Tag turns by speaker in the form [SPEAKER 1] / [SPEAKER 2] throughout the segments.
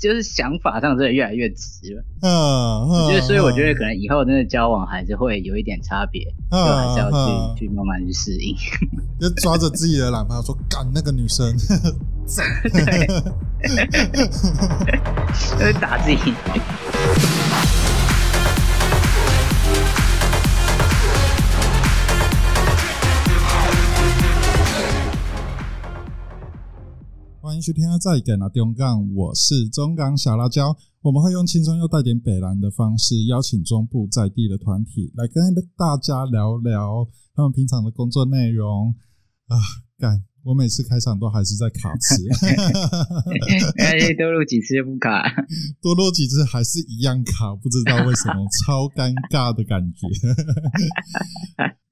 [SPEAKER 1] 就是想法上真的越来越直了。
[SPEAKER 2] 嗯，
[SPEAKER 1] 我觉得，所以我觉得可
[SPEAKER 2] 能
[SPEAKER 1] 能以后真的交往还是会有一点差别，就还是要去去慢慢去适应。
[SPEAKER 2] 就抓着自己的男朋友说干那个女生
[SPEAKER 1] 就是打自己。
[SPEAKER 2] 欢迎收听《再见啊中港》，我是中港小辣椒。我们会用轻松又带点北蓝的方式，邀请中部在地的团体来跟大家聊聊他们平常的工作内容啊。干，我每次开场都还是在卡词，
[SPEAKER 1] 哎，多录几次就不卡。
[SPEAKER 2] 多录几次还是一样卡，不知道为什么，超尴尬的感觉。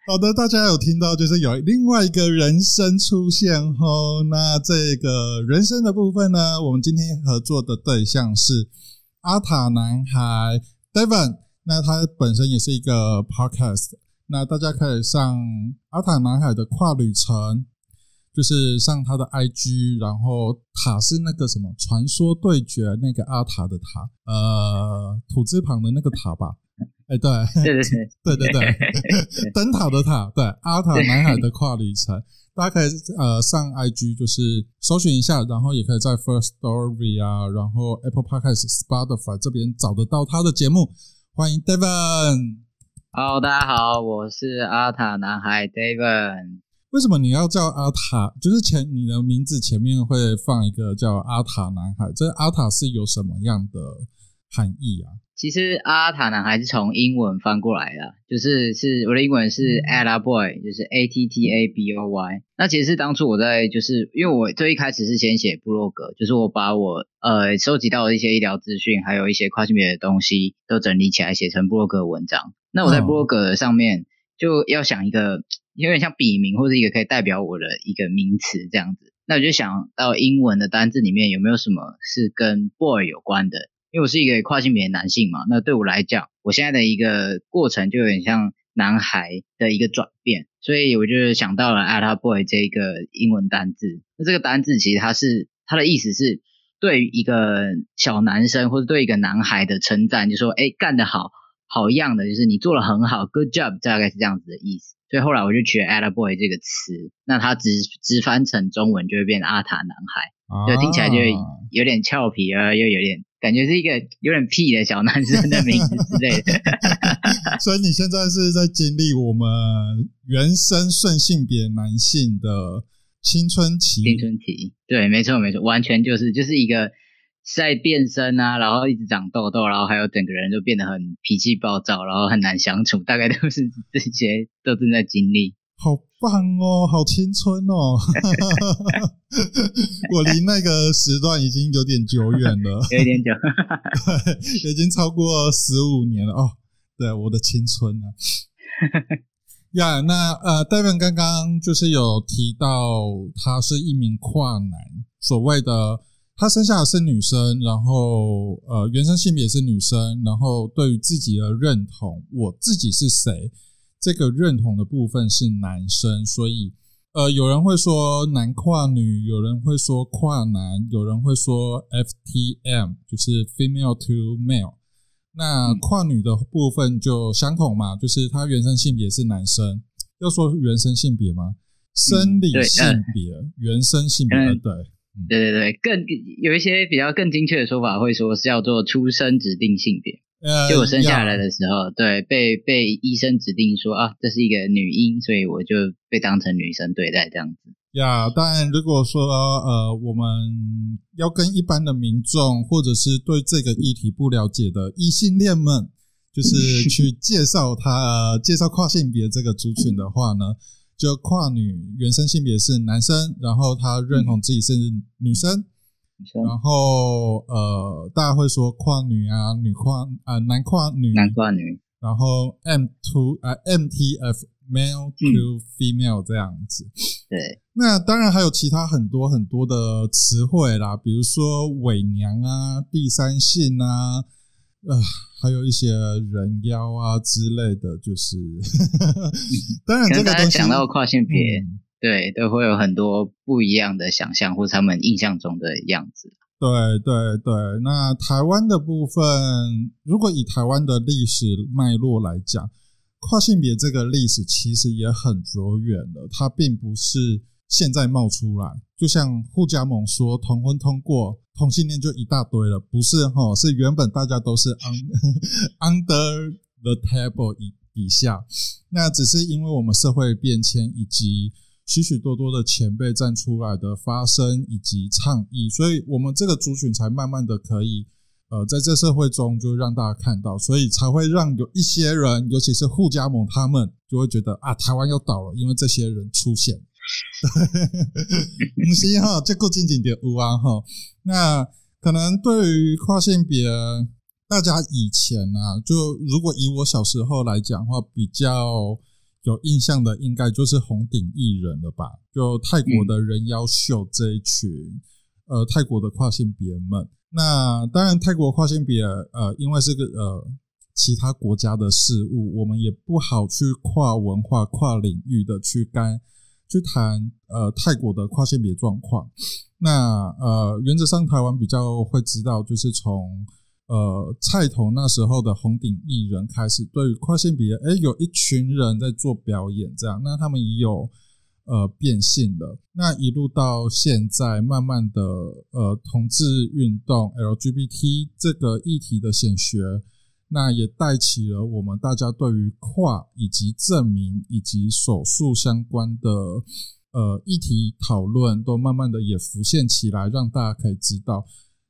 [SPEAKER 2] 好的，大家有听到，就是有另外一个人声出现吼。那这个人声的部分呢，我们今天合作的对象是阿塔男孩 Devon。那他本身也是一个 podcast。那大家可以上阿塔男孩的跨旅程，就是上他的 IG，然后塔是那个什么传说对决那个阿塔的塔，呃，土字旁的那个塔吧。哎，对，
[SPEAKER 1] 对对对
[SPEAKER 2] 对对对，灯塔的塔，对，阿塔南海的跨旅程，大家可以呃上 IG 就是搜寻一下，然后也可以在 First Story 啊，然后 Apple Podcast、Spotify 这边找得到他的节目。欢迎 Devon。
[SPEAKER 1] Hello，大家好，我是阿塔男孩 David。
[SPEAKER 2] 为什么你要叫阿塔？就是前你的名字前面会放一个叫阿塔男孩，这阿塔是有什么样的含义啊？
[SPEAKER 1] 其实阿塔男还是从英文翻过来的，就是是我的英文是 Atta Boy，就是 A T T A B O Y。那其实是当初我在就是因为我最一开始是先写部落格，就是我把我呃收集到的一些医疗资讯，还有一些跨性别的东西都整理起来写成部落格文章。那我在部落格上面就要想一个 有点像笔名或者一个可以代表我的一个名词这样子。那我就想到英文的单字里面有没有什么是跟 boy 有关的？因为我是一个跨性别男性嘛，那对我来讲，我现在的一个过程就有点像男孩的一个转变，所以我就想到了 “ata boy” 这个英文单字。那这个单字其实它是它的意思是对于一个小男生或者对一个男孩的称赞，就说哎干得好，好样的，就是你做的很好，good job，大概是这样子的意思。所以后来我就取了 “ata boy” 这个词，那它直直翻成中文就会变阿塔男孩，就听起来就有点俏皮啊，又有点。感觉是一个有点屁的小男生的名字之类的，
[SPEAKER 2] 所以你现在是在经历我们原生顺性别男性的青春期。
[SPEAKER 1] 青春期，对，没错没错，完全就是就是一个在变身啊，然后一直长痘痘，然后还有整个人就变得很脾气暴躁，然后很难相处，大概都是这些都正在经历。
[SPEAKER 2] 好棒哦，好青春哦！我离那个时段已经有点久远了，
[SPEAKER 1] 有点久，
[SPEAKER 2] 对，已经超过十五年了哦。对，我的青春啊！呀，那呃，David 刚刚就是有提到，他是一名跨男，所谓的他生下的是女生，然后呃，原生性别是女生，然后对于自己的认同，我自己是谁？这个认同的部分是男生，所以呃，有人会说男跨女，有人会说跨男，有人会说 FTM，就是 female to male。那跨女的部分就相同嘛，就是她原生性别是男生。要说原生性别吗？生理性别，原生性别，对，
[SPEAKER 1] 对对对，更有一些比较更精确的说法，会说是叫做出生指定性别。就我生下来的时候，对，被被医生指定说啊，这是一个女婴，所以我就被当成女生对待这样子。
[SPEAKER 2] 呀，当然，如果说呃，我们要跟一般的民众，或者是对这个议题不了解的异性恋们，就是 去介绍他，呃介绍跨性别这个族群的话呢，就跨女原生性别是男生，然后他认同自己是女生。然后呃，大家会说跨女啊，女跨啊，男跨女，
[SPEAKER 1] 男跨女。
[SPEAKER 2] 然后 M to 啊，MTF male to female 这样子。
[SPEAKER 1] 对。
[SPEAKER 2] 那当然还有其他很多很多的词汇啦，比如说伪娘啊，第三性啊，呃，还有一些人妖啊之类的，就是。当然，这个东西
[SPEAKER 1] 讲到跨性别。对，都会有很多不一样的想象，或者他们印象中的样子。
[SPEAKER 2] 对对对，那台湾的部分，如果以台湾的历史脉络来讲，跨性别这个历史其实也很久远了，它并不是现在冒出来。就像互加盟说同婚通过，同性恋就一大堆了，不是哈？是原本大家都是 under the table 以底下，那只是因为我们社会变迁以及许许多多的前辈站出来的发声以及倡议，所以我们这个族群才慢慢的可以。呃，在这社会中，就让大家看到，所以才会让有一些人，尤其是互加盟，他们就会觉得啊，台湾要倒了，因为这些人出现。不是哈，这够近景点五啊哈。那可能对于跨性别，大家以前啊，就如果以我小时候来讲的话，比较有印象的，应该就是红顶艺人了吧？就泰国的人妖秀这一群，呃，泰国的跨性别们。那当然，泰国跨性别，呃，因为是个呃其他国家的事物，我们也不好去跨文化、跨领域的去干去谈呃泰国的跨性别状况。那呃，原则上台湾比较会知道，就是从呃菜头那时候的红顶艺人开始，对于跨性别，哎，有一群人在做表演，这样，那他们也有。呃，变性了。那一路到现在，慢慢的，呃，同志运动 LGBT 这个议题的显学，那也带起了我们大家对于跨以及证明以及手术相关的呃议题讨论，都慢慢的也浮现起来，让大家可以知道。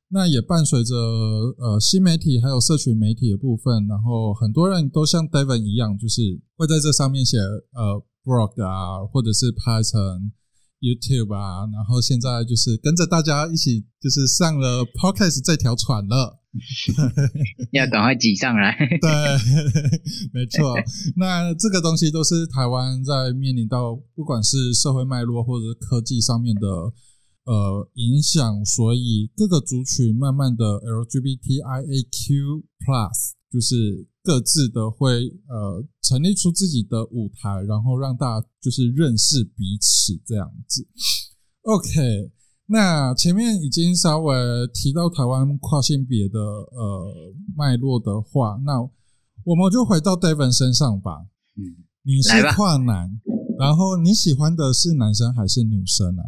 [SPEAKER 2] 那也伴随着呃新媒体还有社群媒体的部分，然后很多人都像 David 一样，就是会在这上面写呃。blog 啊，或者是拍成 YouTube 啊，然后现在就是跟着大家一起，就是上了 Podcast 这条船了
[SPEAKER 1] 要赶快挤上来。
[SPEAKER 2] 对，没错。那这个东西都是台湾在面临到不管是社会脉络或者是科技上面的呃影响，所以各个族群慢慢的 LGBTIAQ Plus 就是。各自的会呃成立出自己的舞台，然后让大家就是认识彼此这样子。OK，那前面已经稍微提到台湾跨性别的呃脉络的话，那我们就回到 David 身上吧。嗯，你是跨男，然后你喜欢的是男生还是女生啊？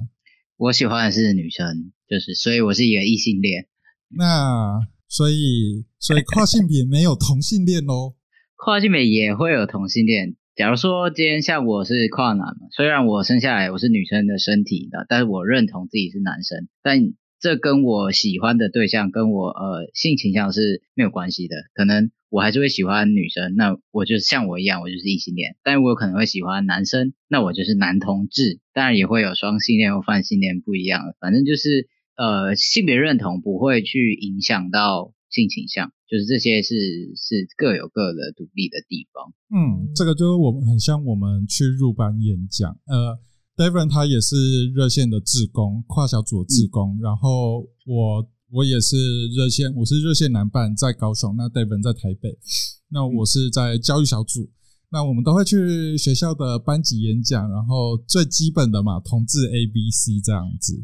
[SPEAKER 1] 我喜欢的是女生，就是所以我是一个异性恋。
[SPEAKER 2] 那所以，所以跨性别没有同性恋喽？
[SPEAKER 1] 跨性别也会有同性恋。假如说今天像我是跨男嘛，虽然我生下来我是女生的身体的，但是我认同自己是男生。但这跟我喜欢的对象跟我呃性倾向是没有关系的。可能我还是会喜欢女生，那我就像我一样，我就是异性恋。但我可能会喜欢男生，那我就是男同志。当然也会有双性恋或泛性恋不一样的，反正就是。呃，性别认同不会去影响到性倾向，就是这些是是各有各的独立的地方。
[SPEAKER 2] 嗯，这个就是我们很像我们去入班演讲。呃，David 他也是热线的志工，跨小组的志工。然后我我也是热线，我是热线男伴在高雄，那 David 在台北。那我是在教育小组，那我们都会去学校的班级演讲，然后最基本的嘛，同志 A B C 这样子。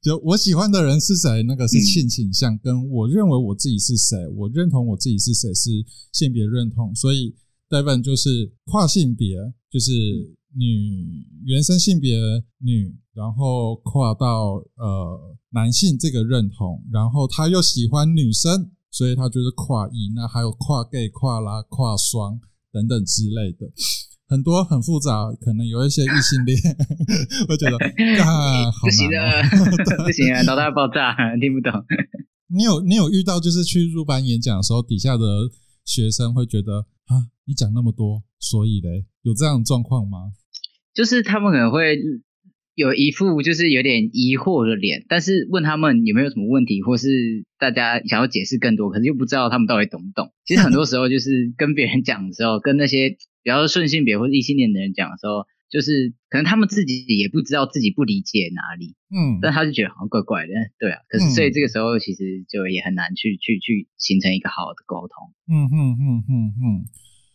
[SPEAKER 2] 就我喜欢的人是谁，那个是性倾向，跟我认为我自己是谁，我认同我自己是谁是性别认同，所以 Devon 就是跨性别，就是女原生性别女，然后跨到呃男性这个认同，然后他又喜欢女生，所以他就是跨异，那还有跨 gay、跨拉、跨双等等之类的。很多很复杂，可能有一些异性恋，我觉得 啊，
[SPEAKER 1] 不行的，不行啊，脑袋爆炸，听不懂。
[SPEAKER 2] 你有你有遇到就是去入班演讲的时候，底下的学生会觉得啊，你讲那么多，所以嘞，有这样的状况吗？
[SPEAKER 1] 就是他们可能会有一副就是有点疑惑的脸，但是问他们有没有什么问题，或是大家想要解释更多，可是又不知道他们到底懂不懂。其实很多时候就是跟别人讲的时候，跟那些。比较顺性别或者异性恋的人讲的时候，就是可能他们自己也不知道自己不理解哪里，嗯，但他就觉得好像怪怪的，对啊。可是所以这个时候其实就也很难去去去形成一个好的沟通。
[SPEAKER 2] 嗯哼哼哼哼。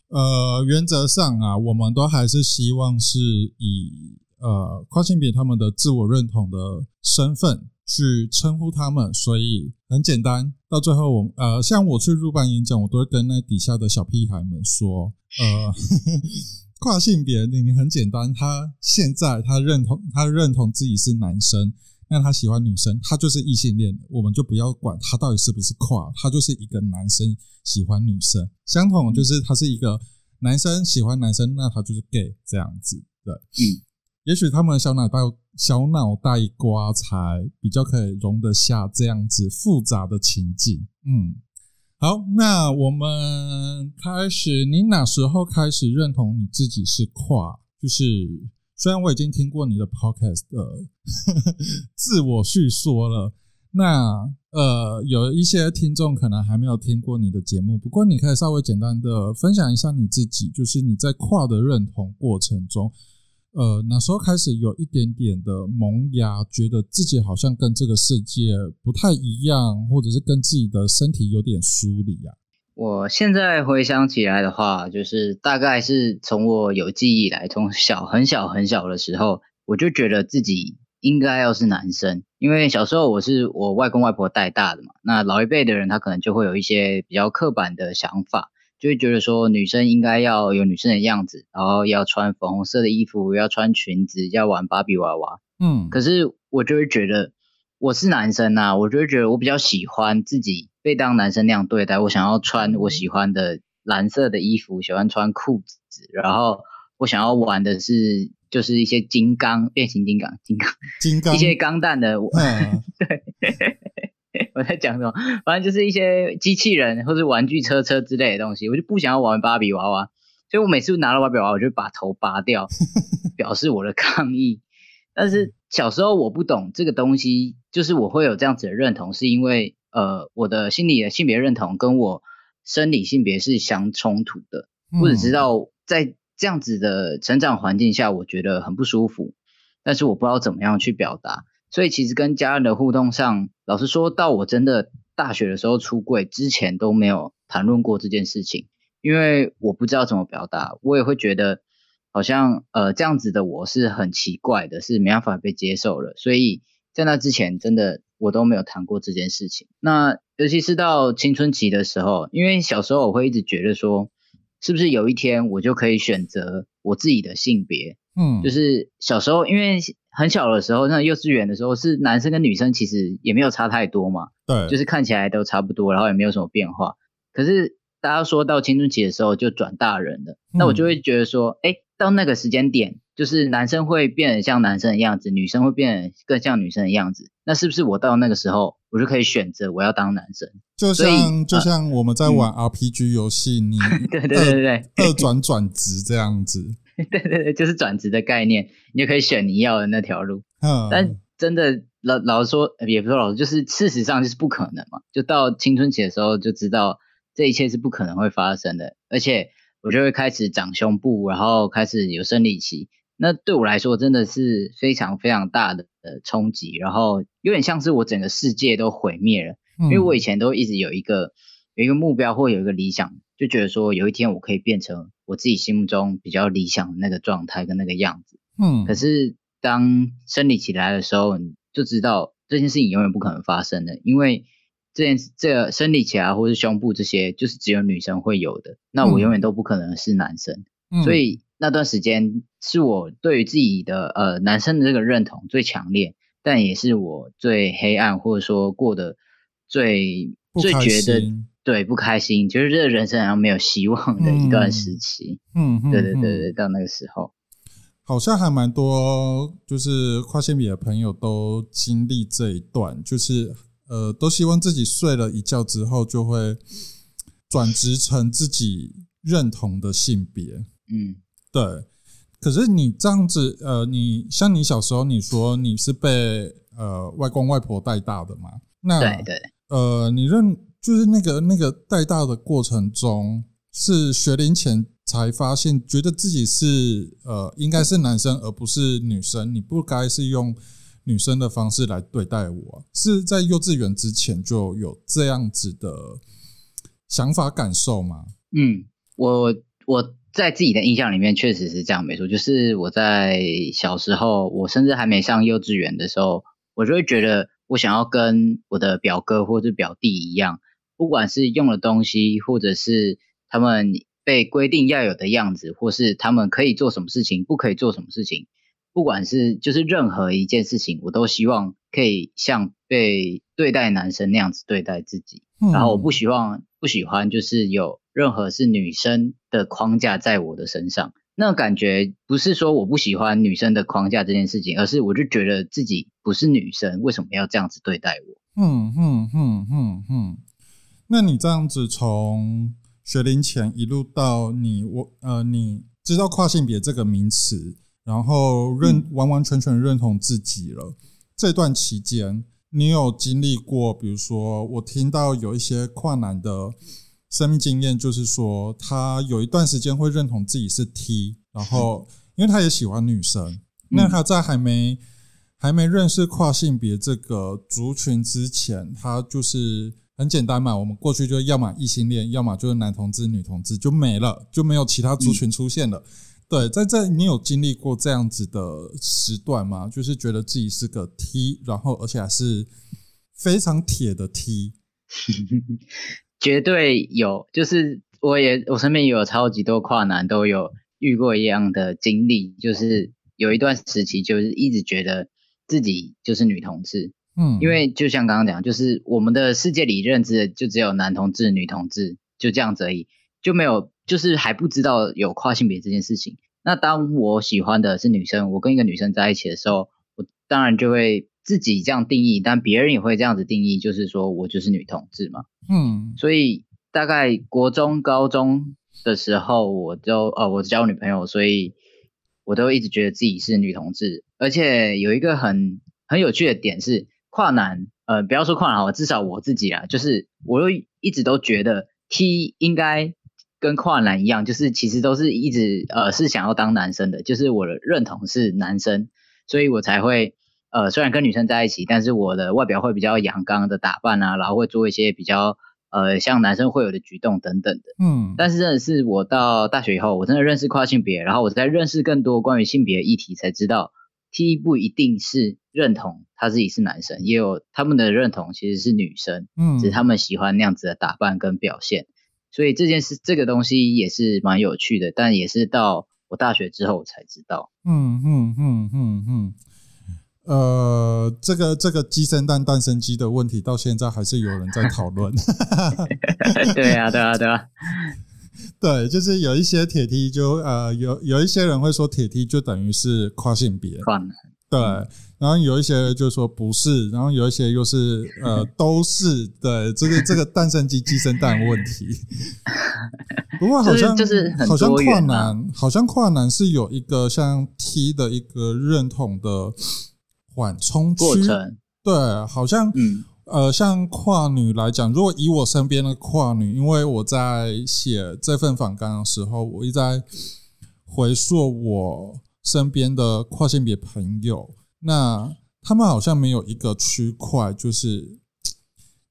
[SPEAKER 2] 呃，原则上啊，我们都还是希望是以呃跨性别他们的自我认同的身份去称呼他们，所以很简单。到最后，我呃，像我去入班演讲，我都会跟那底下的小屁孩们说，呃，跨性别，你很简单，他现在他认同，他认同自己是男生，那他喜欢女生，他就是异性恋，我们就不要管他到底是不是跨，他就是一个男生喜欢女生，相同就是他是一个男生喜欢男生，那他就是 gay 这样子，对，
[SPEAKER 1] 嗯。
[SPEAKER 2] 也许他们小脑袋小脑袋瓜才比较可以容得下这样子复杂的情境。嗯，好，那我们开始。你哪时候开始认同你自己是跨？就是虽然我已经听过你的 podcast 的 自我叙说了，那呃，有一些听众可能还没有听过你的节目。不过你可以稍微简单的分享一下你自己，就是你在跨的认同过程中。呃，那时候开始有一点点的萌芽，觉得自己好像跟这个世界不太一样，或者是跟自己的身体有点疏离啊。
[SPEAKER 1] 我现在回想起来的话，就是大概是从我有记忆来，从小很小很小的时候，我就觉得自己应该要是男生，因为小时候我是我外公外婆带大的嘛。那老一辈的人他可能就会有一些比较刻板的想法。就会觉得说女生应该要有女生的样子，然后要穿粉红色的衣服，要穿裙子，要玩芭比娃娃。嗯，可是我就会觉得我是男生呐，我就会觉得我比较喜欢自己被当男生那样对待。我想要穿我喜欢的蓝色的衣服，喜欢穿裤子，然后我想要玩的是就是一些金刚变形金刚、金刚、
[SPEAKER 2] 金刚
[SPEAKER 1] 一些钢弹的。嗯，对。我在讲什么？反正就是一些机器人或者玩具车车之类的东西，我就不想要玩芭比娃娃，所以我每次拿到芭比娃娃，我就把头拔掉，表示我的抗议。但是小时候我不懂这个东西，就是我会有这样子的认同，是因为呃我的心理的性别认同跟我生理性别是相冲突的。我只知道在这样子的成长环境下，我觉得很不舒服，但是我不知道怎么样去表达。所以其实跟家人的互动上，老实说到我真的大学的时候出柜之前都没有谈论过这件事情，因为我不知道怎么表达，我也会觉得好像呃这样子的我是很奇怪的，是没办法被接受了。所以在那之前真的我都没有谈过这件事情。那尤其是到青春期的时候，因为小时候我会一直觉得说，是不是有一天我就可以选择我自己的性别？嗯，就是小时候因为。很小的时候，那幼稚园的时候是男生跟女生其实也没有差太多嘛，
[SPEAKER 2] 对，
[SPEAKER 1] 就是看起来都差不多，然后也没有什么变化。可是大家说到青春期的时候就转大人了，那我就会觉得说，哎，到那个时间点，就是男生会变得像男生的样子，女生会变得更像女生的样子。那是不是我到那个时候，我就可以选择我要当男生？
[SPEAKER 2] 就像就像我们在玩 RPG 游戏，你
[SPEAKER 1] 对对对对，
[SPEAKER 2] 二转转职这样子。
[SPEAKER 1] 对对对，就是转职的概念，你就可以选你要的那条路。嗯，但真的老老实说，也不是老实，就是事实上就是不可能嘛。就到青春期的时候，就知道这一切是不可能会发生的。而且我就会开始长胸部，然后开始有生理期。那对我来说，真的是非常非常大的冲击。然后有点像是我整个世界都毁灭了，因为我以前都一直有一个有一个目标或有一个理想。就觉得说有一天我可以变成我自己心目中比较理想的那个状态跟那个样子，嗯，可是当生理期来的时候，你就知道这件事情永远不可能发生的，因为这件这生理期啊或是胸部这些就是只有女生会有的，那我永远都不可能是男生，所以那段时间是我对于自己的呃男生的这个认同最强烈，但也是我最黑暗或者说过得最最觉得。对，不开心，就是这个人生好像没有希望的一段时期。嗯，对对对对，到那个时候，
[SPEAKER 2] 好像还蛮多，就是跨性别的朋友都经历这一段，就是呃，都希望自己睡了一觉之后就会转职成自己认同的性别。嗯，对。可是你这样子，呃，你像你小时候，你说你是被呃外公外婆带大的嘛？那
[SPEAKER 1] 对对，
[SPEAKER 2] 呃，你认。就是那个那个带大的过程中，是学龄前才发现，觉得自己是呃应该是男生而不是女生，你不该是用女生的方式来对待我，是在幼稚园之前就有这样子的想法感受吗？
[SPEAKER 1] 嗯，我我在自己的印象里面确实是这样，没错，就是我在小时候，我甚至还没上幼稚园的时候，我就会觉得我想要跟我的表哥或者表弟一样，不管是用的东西，或者是他们被规定要有的样子，或是他们可以做什么事情，不可以做什么事情，不管是就是任何一件事情，我都希望可以像被对待男生那样子对待自己。然后我不希望不喜欢就是有任何是女生的框架在我的身上。那感觉不是说我不喜欢女生的框架这件事情，而是我就觉得自己不是女生，为什么要这样子对待我？
[SPEAKER 2] 嗯嗯嗯嗯嗯。那你这样子从学龄前一路到你我呃，你知道跨性别这个名词，然后认完完全全认同自己了。这段期间，你有经历过，比如说我听到有一些跨男的。生命经验就是说，他有一段时间会认同自己是 T，然后因为他也喜欢女生，那他在还没还没认识跨性别这个族群之前，他就是很简单嘛，我们过去就要么异性恋，要么就是男同志、女同志就没了，就没有其他族群出现了。对，在这你有经历过这样子的时段吗？就是觉得自己是个 T，然后而且还是非常铁的 T。
[SPEAKER 1] 绝对有，就是我也我身边也有超级多跨男都有遇过一样的经历，就是有一段时期就是一直觉得自己就是女同志，
[SPEAKER 2] 嗯，
[SPEAKER 1] 因为就像刚刚讲，就是我们的世界里认知的就只有男同志、女同志就这样子而已，就没有就是还不知道有跨性别这件事情。那当我喜欢的是女生，我跟一个女生在一起的时候，我当然就会。自己这样定义，但别人也会这样子定义，就是说我就是女同志嘛。
[SPEAKER 2] 嗯，
[SPEAKER 1] 所以大概国中、高中的时候，我就呃，我交女朋友，所以我都一直觉得自己是女同志。而且有一个很很有趣的点是，跨男，呃，不要说跨男好，至少我自己啊，就是我又一直都觉得 T 应该跟跨男一样，就是其实都是一直呃是想要当男生的，就是我的认同是男生，所以我才会。呃，虽然跟女生在一起，但是我的外表会比较阳刚的打扮啊，然后会做一些比较呃像男生会有的举动等等的。
[SPEAKER 2] 嗯，
[SPEAKER 1] 但是真的是我到大学以后，我真的认识跨性别，然后我在认识更多关于性别议题，才知道 T 不一定是认同他自己是男生，也有他们的认同其实是女生，
[SPEAKER 2] 嗯，
[SPEAKER 1] 只是他们喜欢那样子的打扮跟表现。所以这件事这个东西也是蛮有趣的，但也是到我大学之后才知道。
[SPEAKER 2] 嗯嗯嗯嗯嗯。呃，这个这个鸡生蛋，蛋生鸡的问题，到现在还是有人在讨论。
[SPEAKER 1] 对啊，对啊，对啊，
[SPEAKER 2] 对，就是有一些铁梯，就呃，有有一些人会说铁梯就等于是跨性别。对，然后有一些就说不是，然后有一些又是呃都是。的，这个这个蛋生鸡，鸡生蛋问题。不过好像
[SPEAKER 1] 就是
[SPEAKER 2] 好像跨男，好像跨男是有一个像 T 的一个认同的。缓冲区，对，好像，
[SPEAKER 1] 嗯，
[SPEAKER 2] 呃，像跨女来讲，如果以我身边的跨女，因为我在写这份访纲的时候，我一直在回溯我身边的跨性别朋友，那他们好像没有一个区块，就是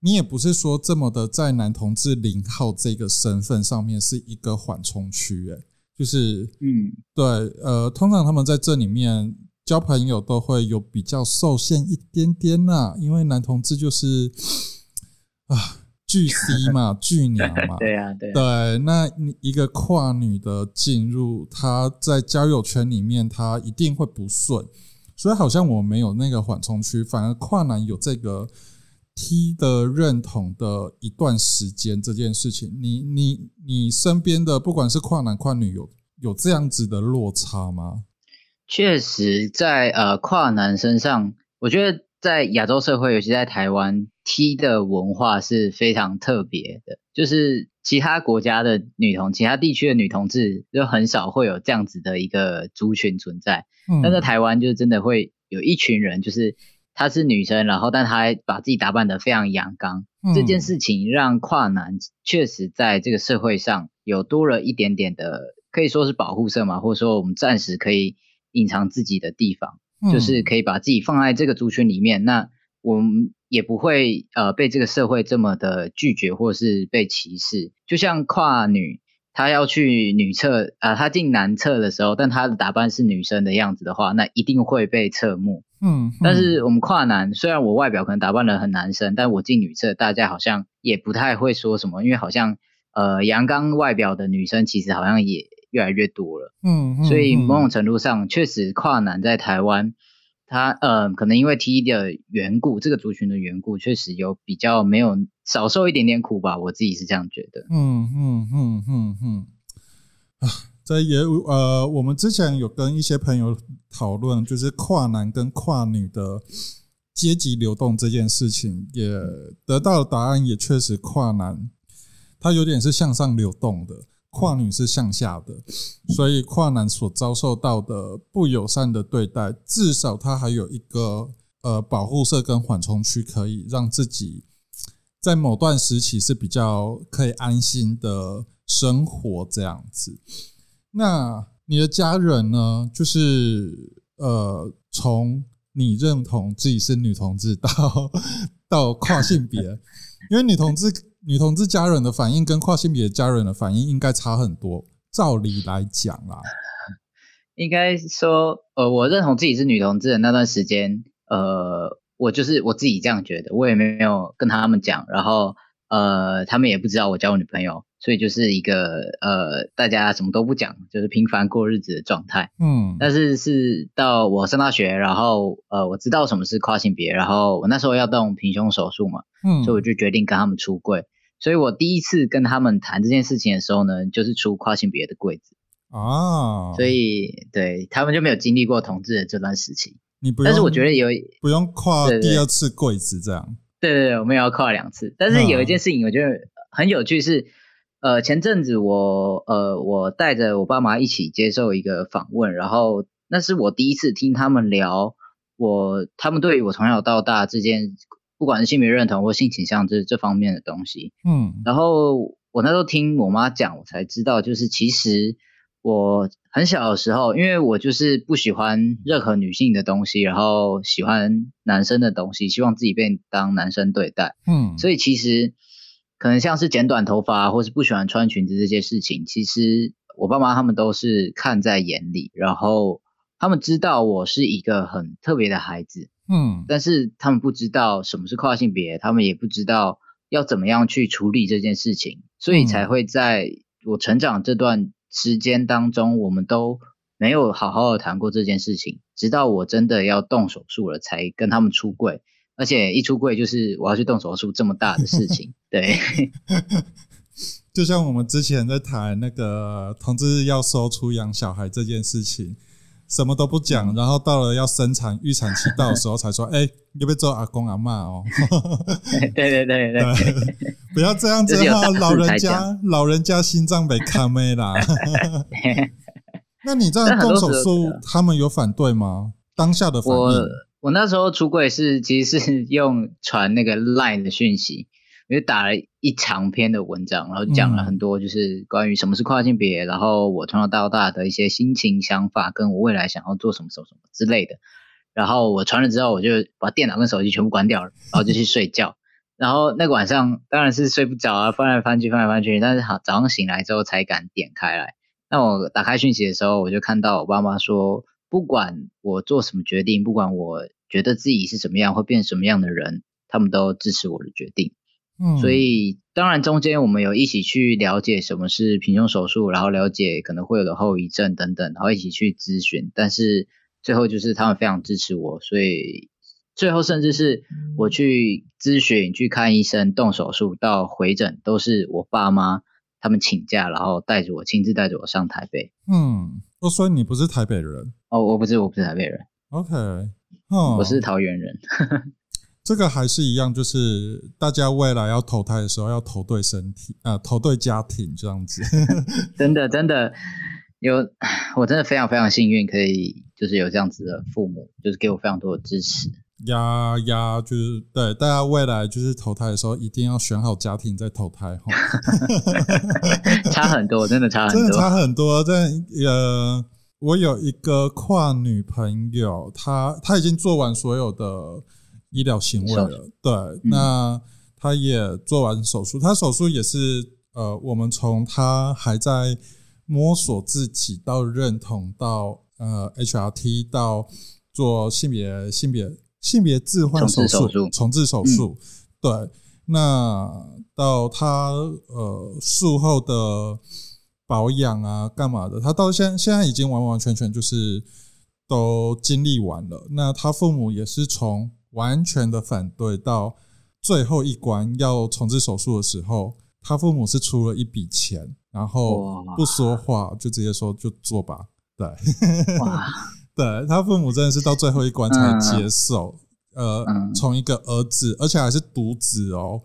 [SPEAKER 2] 你也不是说这么的在男同志零号这个身份上面是一个缓冲区，哎，就是，
[SPEAKER 1] 嗯，
[SPEAKER 2] 对，呃，通常他们在这里面。交朋友都会有比较受限一点点呐，因为男同志就是啊巨 C 嘛，巨娘嘛，
[SPEAKER 1] 对呀，对。
[SPEAKER 2] 对，那你一个跨女的进入，她在交友圈里面，她一定会不顺，所以好像我没有那个缓冲区，反而跨男有这个 T 的认同的一段时间，这件事情，你你你身边的不管是跨男跨女，有有这样子的落差吗？
[SPEAKER 1] 确实，在呃跨男身上，我觉得在亚洲社会，尤其在台湾，T 的文化是非常特别的。就是其他国家的女同，其他地区的女同志，就很少会有这样子的一个族群存在。但在台湾，就真的会有一群人，就是她是女生，然后但她把自己打扮得非常阳刚。这件事情让跨男确实在这个社会上有多了一点点的，可以说是保护色嘛，或者说我们暂时可以。隐藏自己的地方，就是可以把自己放在这个族群里面，那我们也不会呃被这个社会这么的拒绝或是被歧视。就像跨女，她要去女厕啊，她进男厕的时候，但她的打扮是女生的样子的话，那一定会被侧目。
[SPEAKER 2] 嗯，
[SPEAKER 1] 但是我们跨男，虽然我外表可能打扮的很男生，但我进女厕，大家好像也不太会说什么，因为好像呃阳刚外表的女生其实好像也越来越多了。
[SPEAKER 2] 嗯，
[SPEAKER 1] 所以某种程度上，确实跨男在台湾，他呃可能因为 T 的缘故，这个族群的缘故，确实有比较没有少受一点点苦吧，我自己是这样觉得。
[SPEAKER 2] 嗯嗯嗯嗯嗯啊。这也呃，我们之前有跟一些朋友讨论，就是跨男跟跨女的阶级流动这件事情，也得到的答案也确实，跨男它有点是向上流动的，跨女是向下的，所以跨男所遭受到的不友善的对待，至少他还有一个呃保护色跟缓冲区，可以让自己在某段时期是比较可以安心的生活这样子。那你的家人呢？就是呃，从你认同自己是女同志到 到跨性别，因为女同志女同志家人的反应跟跨性别家人的反应应该差很多。照理来讲啦，
[SPEAKER 1] 应该说，呃，我认同自己是女同志的那段时间，呃，我就是我自己这样觉得，我也没有跟他们讲，然后呃，他们也不知道我交女朋友。所以就是一个呃，大家什么都不讲，就是平凡过日子的状态。
[SPEAKER 2] 嗯，
[SPEAKER 1] 但是是到我上大学，然后呃，我知道什么是跨性别，然后我那时候要动平胸手术嘛，嗯，所以我就决定跟他们出柜。所以我第一次跟他们谈这件事情的时候呢，就是出跨性别的柜子
[SPEAKER 2] 啊。
[SPEAKER 1] 所以对他们就没有经历过同志的这段时期。
[SPEAKER 2] 你不
[SPEAKER 1] 用，但是我觉得有
[SPEAKER 2] 不用跨第二次柜子这样。
[SPEAKER 1] 对对对，我们要跨两次。但是有一件事情我觉得很有趣是。呃，前阵子我呃，我带着我爸妈一起接受一个访问，然后那是我第一次听他们聊我他们对于我从小到大这件，不管是性别认同或性倾向这这方面的东西，
[SPEAKER 2] 嗯，
[SPEAKER 1] 然后我那时候听我妈讲，我才知道，就是其实我很小的时候，因为我就是不喜欢任何女性的东西，然后喜欢男生的东西，希望自己被当男生对待，
[SPEAKER 2] 嗯，
[SPEAKER 1] 所以其实。可能像是剪短头发，或是不喜欢穿裙子这些事情，其实我爸妈他们都是看在眼里，然后他们知道我是一个很特别的孩子，
[SPEAKER 2] 嗯，
[SPEAKER 1] 但是他们不知道什么是跨性别，他们也不知道要怎么样去处理这件事情，所以才会在我成长这段时间当中，我们都没有好好的谈过这件事情，直到我真的要动手术了，才跟他们出柜。而且一出柜就是我要去动手术这么大的事情，对。
[SPEAKER 2] 就像我们之前在谈那个同志要收出养小孩这件事情，什么都不讲，然后到了要生产预产期到的时候才说：“哎，要不要做阿公阿妈哦？”
[SPEAKER 1] 对对对对，
[SPEAKER 2] 不要这样子哈，老人家老人家心脏被卡没啦。那你这样动手术，他们有反对吗？当下的反应？
[SPEAKER 1] 我那时候出柜是其实是用传那个 Line 的讯息，我就打了一长篇的文章，然后讲了很多就是关于什么是跨性别，然后我从小到大的一些心情想法，跟我未来想要做什么什么什么之类的。然后我传了之后，我就把电脑跟手机全部关掉了，然后就去睡觉。然后那个晚上当然是睡不着啊，翻来翻去翻来翻去，但是好早上醒来之后才敢点开来。那我打开讯息的时候，我就看到我爸妈说。不管我做什么决定，不管我觉得自己是怎么样，会变什么样的人，他们都支持我的决定。
[SPEAKER 2] 嗯，
[SPEAKER 1] 所以当然中间我们有一起去了解什么是平胸手术，然后了解可能会有的后遗症等等，然后一起去咨询。但是最后就是他们非常支持我，所以最后甚至是我去咨询、去看医生、动手术到回诊，都是我爸妈他们请假，然后带着我亲自带着我上台北。
[SPEAKER 2] 嗯，哦，所以你不是台北人。
[SPEAKER 1] 哦，我不是，我不是台北人。
[SPEAKER 2] OK，
[SPEAKER 1] 我是桃园人。
[SPEAKER 2] 这个还是一样，就是大家未来要投胎的时候要投对身体啊，投对家庭这样子。
[SPEAKER 1] 真的，真的有，我真的非常非常幸运，可以就是有这样子的父母，就是给我非常多的支持。
[SPEAKER 2] 呀呀，就是对大家未来就是投胎的时候，一定要选好家庭再投胎哈。
[SPEAKER 1] 差很多，真的差很
[SPEAKER 2] 多，真的差很多。但呃。我有一个跨女朋友，她她已经做完所有的医疗行为了，对，那他也做完手术，他手术也是呃，我们从他还在摸索自己到认同到呃 HRT 到做性别性别性别置换手术
[SPEAKER 1] 手术。
[SPEAKER 2] 重置手术，对，那到他呃术后的保养啊，干嘛的，他到现现在已经完完全全就是都经历完了。那他父母也是从完全的反对到最后一关要重置手术的时候，他父母是出了一笔钱，然后不说话就直接说就做吧，对。
[SPEAKER 1] 哇，
[SPEAKER 2] 对他父母真的是到最后一关才接受，呃，
[SPEAKER 1] 嗯。
[SPEAKER 2] 从一个儿子，而且还是独子哦，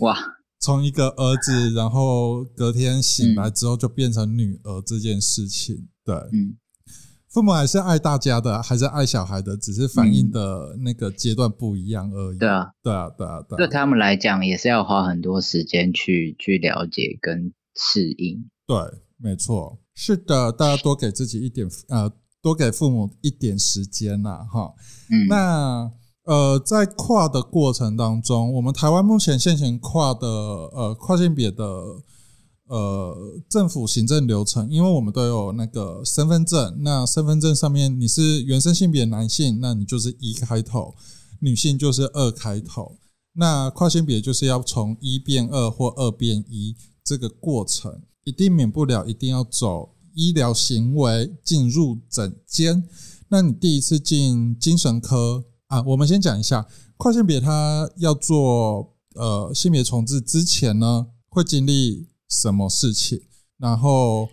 [SPEAKER 1] 哇，
[SPEAKER 2] 从一个儿子，然后隔天醒来之后就变成女儿这件事情，对，
[SPEAKER 1] 嗯，
[SPEAKER 2] 父母还是爱大家的，还是爱小孩的，只是反应的那个阶段不一样而已。
[SPEAKER 1] 对啊，
[SPEAKER 2] 对啊，对啊，对啊，
[SPEAKER 1] 对他们来讲也是要花很多时间去去了解跟适应。
[SPEAKER 2] 对，没错，是的，大家多给自己一点，呃，多给父母一点时间呐，哈。
[SPEAKER 1] 嗯，
[SPEAKER 2] 那呃，在跨的过程当中，我们台湾目前现行跨的呃跨性别的呃政府行政流程，因为我们都有那个身份证，那身份证上面你是原生性别男性，那你就是一开头；女性就是二开头。那跨性别就是要从一变二或二变一这个过程，一定免不了一定要走医疗行为进入诊间。那你第一次进精神科啊，我们先讲一下跨性别，他要做呃性别重置之前呢，会经历什么事情？然后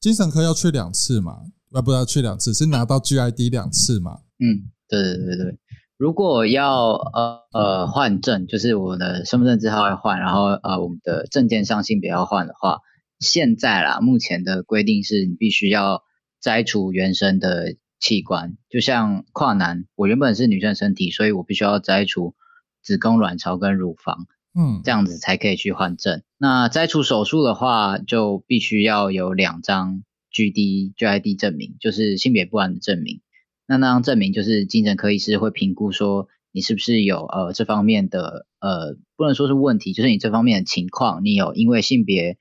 [SPEAKER 2] 精神科要去两次嘛？啊，不要去两次，是拿到 GID 两次嘛？
[SPEAKER 1] 嗯，对对对对，如果要呃呃换证，就是我的身份证字号要换，然后呃我们的证件上性别要换的话，现在啦，目前的规定是你必须要摘除原生的器官，就像跨男，我原本是女生身体，所以我必须要摘除子宫、卵巢跟乳房，
[SPEAKER 2] 嗯
[SPEAKER 1] 这样子才可以去换证。那摘除手术的话，就必须要有两张 GD GID 证明，就是性别不安的证明。那那张证明就是精神科医师会评估说你是不是有呃这方面的呃不能说是问题，就是你这方面的情况，你有因为性别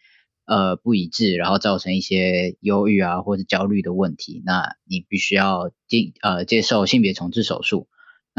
[SPEAKER 1] 呃不一致，然后造成一些忧郁啊或者焦虑的问题，那你必须要进呃接受性别重置手术。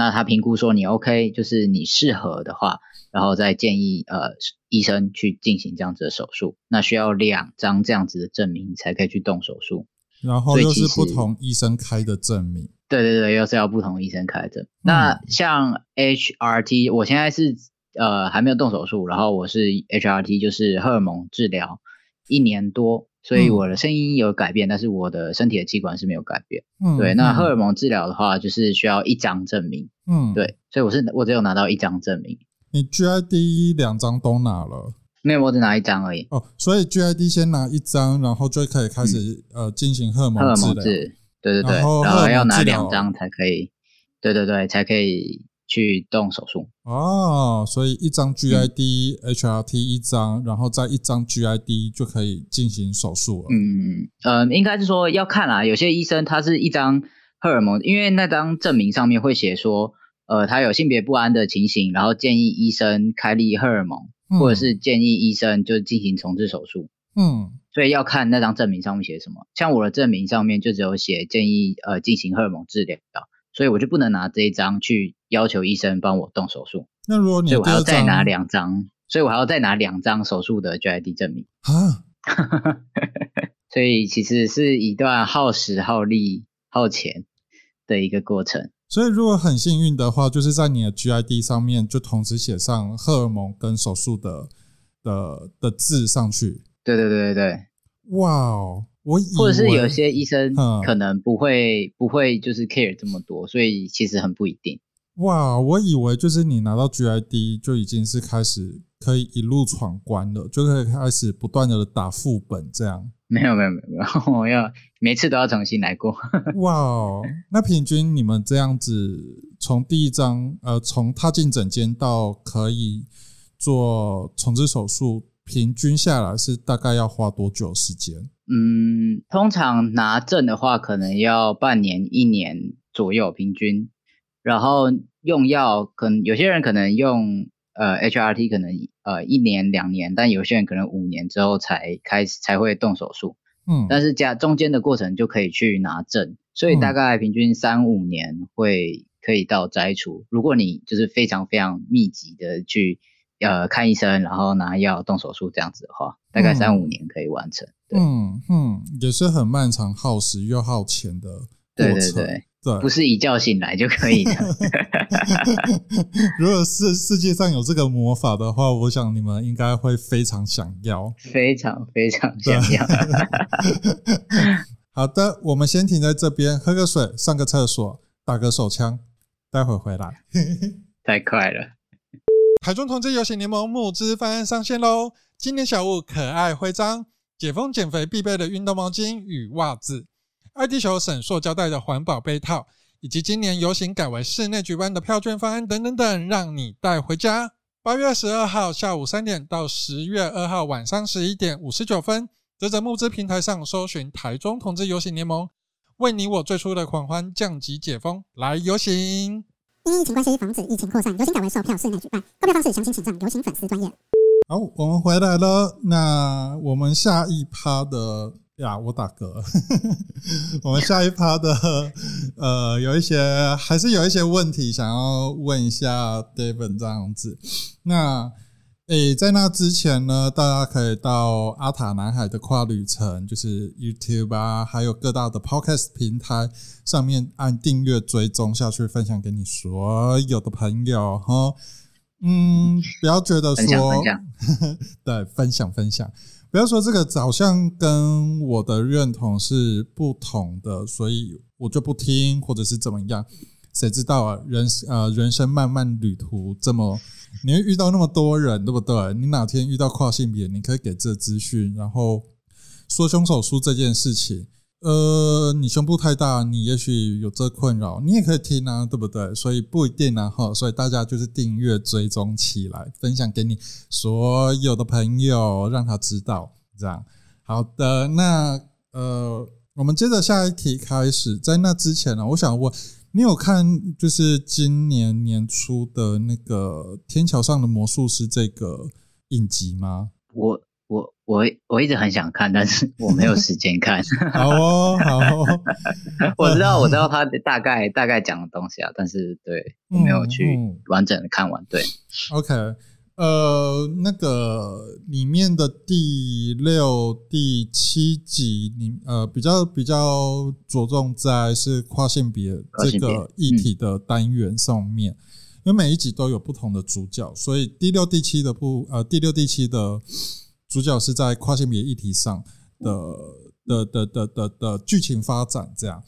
[SPEAKER 1] 那他评估说你 OK，就是你适合的话，然后再建议呃医生去进行这样子的手术。那需要两张这样子的证明才可以去动手术。
[SPEAKER 2] 然后又是不同医生开的证明。
[SPEAKER 1] 对对对，又是要不同医生开证。那像 HRT，我现在是呃还没有动手术，然后我是 HRT，就是荷尔蒙治疗一年多，所以
[SPEAKER 2] 嗯
[SPEAKER 1] 我的声音有改变，但是我的身体的器官是没有改变。
[SPEAKER 2] 嗯，
[SPEAKER 1] 对，那
[SPEAKER 2] 嗯
[SPEAKER 1] 荷尔蒙治疗的话，就是需要一张证明。
[SPEAKER 2] 嗯，
[SPEAKER 1] 对，所以我是我只有拿到一张证明，
[SPEAKER 2] 你 GID 两张都拿了
[SPEAKER 1] 没有，我只拿一张而已。
[SPEAKER 2] 哦，所以 GID 先拿一张，然后就可以开始、呃进行荷尔蒙治疗。
[SPEAKER 1] 蒙治，对对对，
[SPEAKER 2] 然后
[SPEAKER 1] 要拿两张才可以，对对对，才可以去动手术。
[SPEAKER 2] 哦，所以一
[SPEAKER 1] 嗯
[SPEAKER 2] 张 GID、HRT 一张，然后再一张 GID 就可以进行手术了。
[SPEAKER 1] 嗯呃，应该是说要看啦，有些医生他是一张荷尔蒙，因为那张证明上面会写说，呃，他有性别不安的情形，然后建议医生开立荷尔蒙，
[SPEAKER 2] 嗯
[SPEAKER 1] 或者是建议医生就进行重置手术。
[SPEAKER 2] 嗯
[SPEAKER 1] 所以要看那张证明上面写什么。像我的证明上面就只有写建议呃进行荷尔蒙治疗，所以我就不能拿这一张去要求医生帮我动手术，
[SPEAKER 2] 那如果你
[SPEAKER 1] 所以我还要再拿两张，所以我还要再拿两张手术的 GID 证明。
[SPEAKER 2] 啊，
[SPEAKER 1] 所以其实是一段耗时、耗力、耗钱的一个过程。
[SPEAKER 2] 所以如果很幸运的话，就是在你的 GID 上面就同时写上荷尔蒙跟手术的的的字上去。
[SPEAKER 1] 对对对对对，
[SPEAKER 2] 哇哦，我以为
[SPEAKER 1] 或者是有些医生
[SPEAKER 2] 嗯
[SPEAKER 1] 可能不会不会就是 care 这么多，所以其实很不一定。
[SPEAKER 2] 哇，我以为就是你拿到 GID 就已经是开始可以一路闯关了，就可以开始不断的打副本这样。
[SPEAKER 1] 没有没有没有没有，我要每次都要重新来过。
[SPEAKER 2] 哇哦，那平均你们这样子从第一张呃从踏进诊间到可以做重置手术，平均下来是大概要花多久时间？
[SPEAKER 1] 嗯，通常拿证的话，可能要半年、一年左右平均。然后用药，可能有些人可能用呃 HRT 可能呃一年两年，但有些人可能五年之后才开始才会动手术。
[SPEAKER 2] 嗯，
[SPEAKER 1] 但是加中间的过程就可以去拿证，所以大概平均三五年会可以到摘除。如果你就是非常非常密集的去呃看医生，然后拿药动手术这样子的话，大概三五年可以完成。
[SPEAKER 2] 嗯嗯，也是很漫长、耗时又耗钱的过程。
[SPEAKER 1] 对对对。
[SPEAKER 2] 对，
[SPEAKER 1] 不是一觉醒来就可以的。
[SPEAKER 2] 如果是世界上有这个魔法的话，我想你们应该会非常想要，
[SPEAKER 1] 非常非常想要。
[SPEAKER 2] 好的，我们先停在这边，喝个水，上个厕所，打个手枪，待会回来。
[SPEAKER 1] 太快了！
[SPEAKER 2] 台中同志游行联盟募资方案上线喽！今年小物可爱徽章，解封减肥必备的运动毛巾与袜子。爱地球省塑胶袋的环保杯套，以及今年游行改为室内举办的票券方案等等等，让你带回家。八月十二号下午三点到十月二号晚上十一点五十九分，泽泽募资平台上搜寻台中同志游行联盟，为你我最初的狂欢降级解封，来游行。
[SPEAKER 3] 因疫情关系，防止疫情扩散，游行改为售票室内举办，购票方式详情请上游行粉丝专页。
[SPEAKER 2] 好，我们回来了。那我们下一趴的。呀，我打嗝。我们下一趴的呃，有一些还是有一些问题想要问一下 David 这样子。那诶，在那之前呢，大家可以到阿塔南海的跨旅程，就是 YouTube 啊，还有各大的 Podcast 平台上面按订阅追踪下去，分享给你所有的朋友哈。嗯，不要觉得说，对，分享分享。不要说这个好像跟我的认同是不同的，所以我就不听，或者是怎么样？谁知道啊？人呃，人生漫漫旅途这么，你会遇到那么多人，对不对？你哪天遇到跨性别，你可以给这资讯，然后说凶手书这件事情。呃，你胸部太大，你也许有这困扰，你也可以听啊，对不对？所以不一定啊，哈。所以大家就是订阅追踪起来，分享给你所有的朋友，让他知道。这样好的，那呃，我们接着下一题开始。在那之前呢，我想问你有看就是今年年初的那个《天桥上的魔术师》这个影集吗？
[SPEAKER 1] 我。我我我一直很想看，但是我没有时间看。
[SPEAKER 2] 好哦，好哦。
[SPEAKER 1] 我知道，我知道他大概大概讲的东西啊，但是对我没有去完整的看完。对
[SPEAKER 2] ，OK，呃，那个里面的第六、第七集，你呃比较比较着重在是跨性别这个议题的单元上面，因为每一集都有不同的主角，所以第六、第七的部呃第六、第七的。主角是在跨性别议题上的的的的的的剧情发展，这样。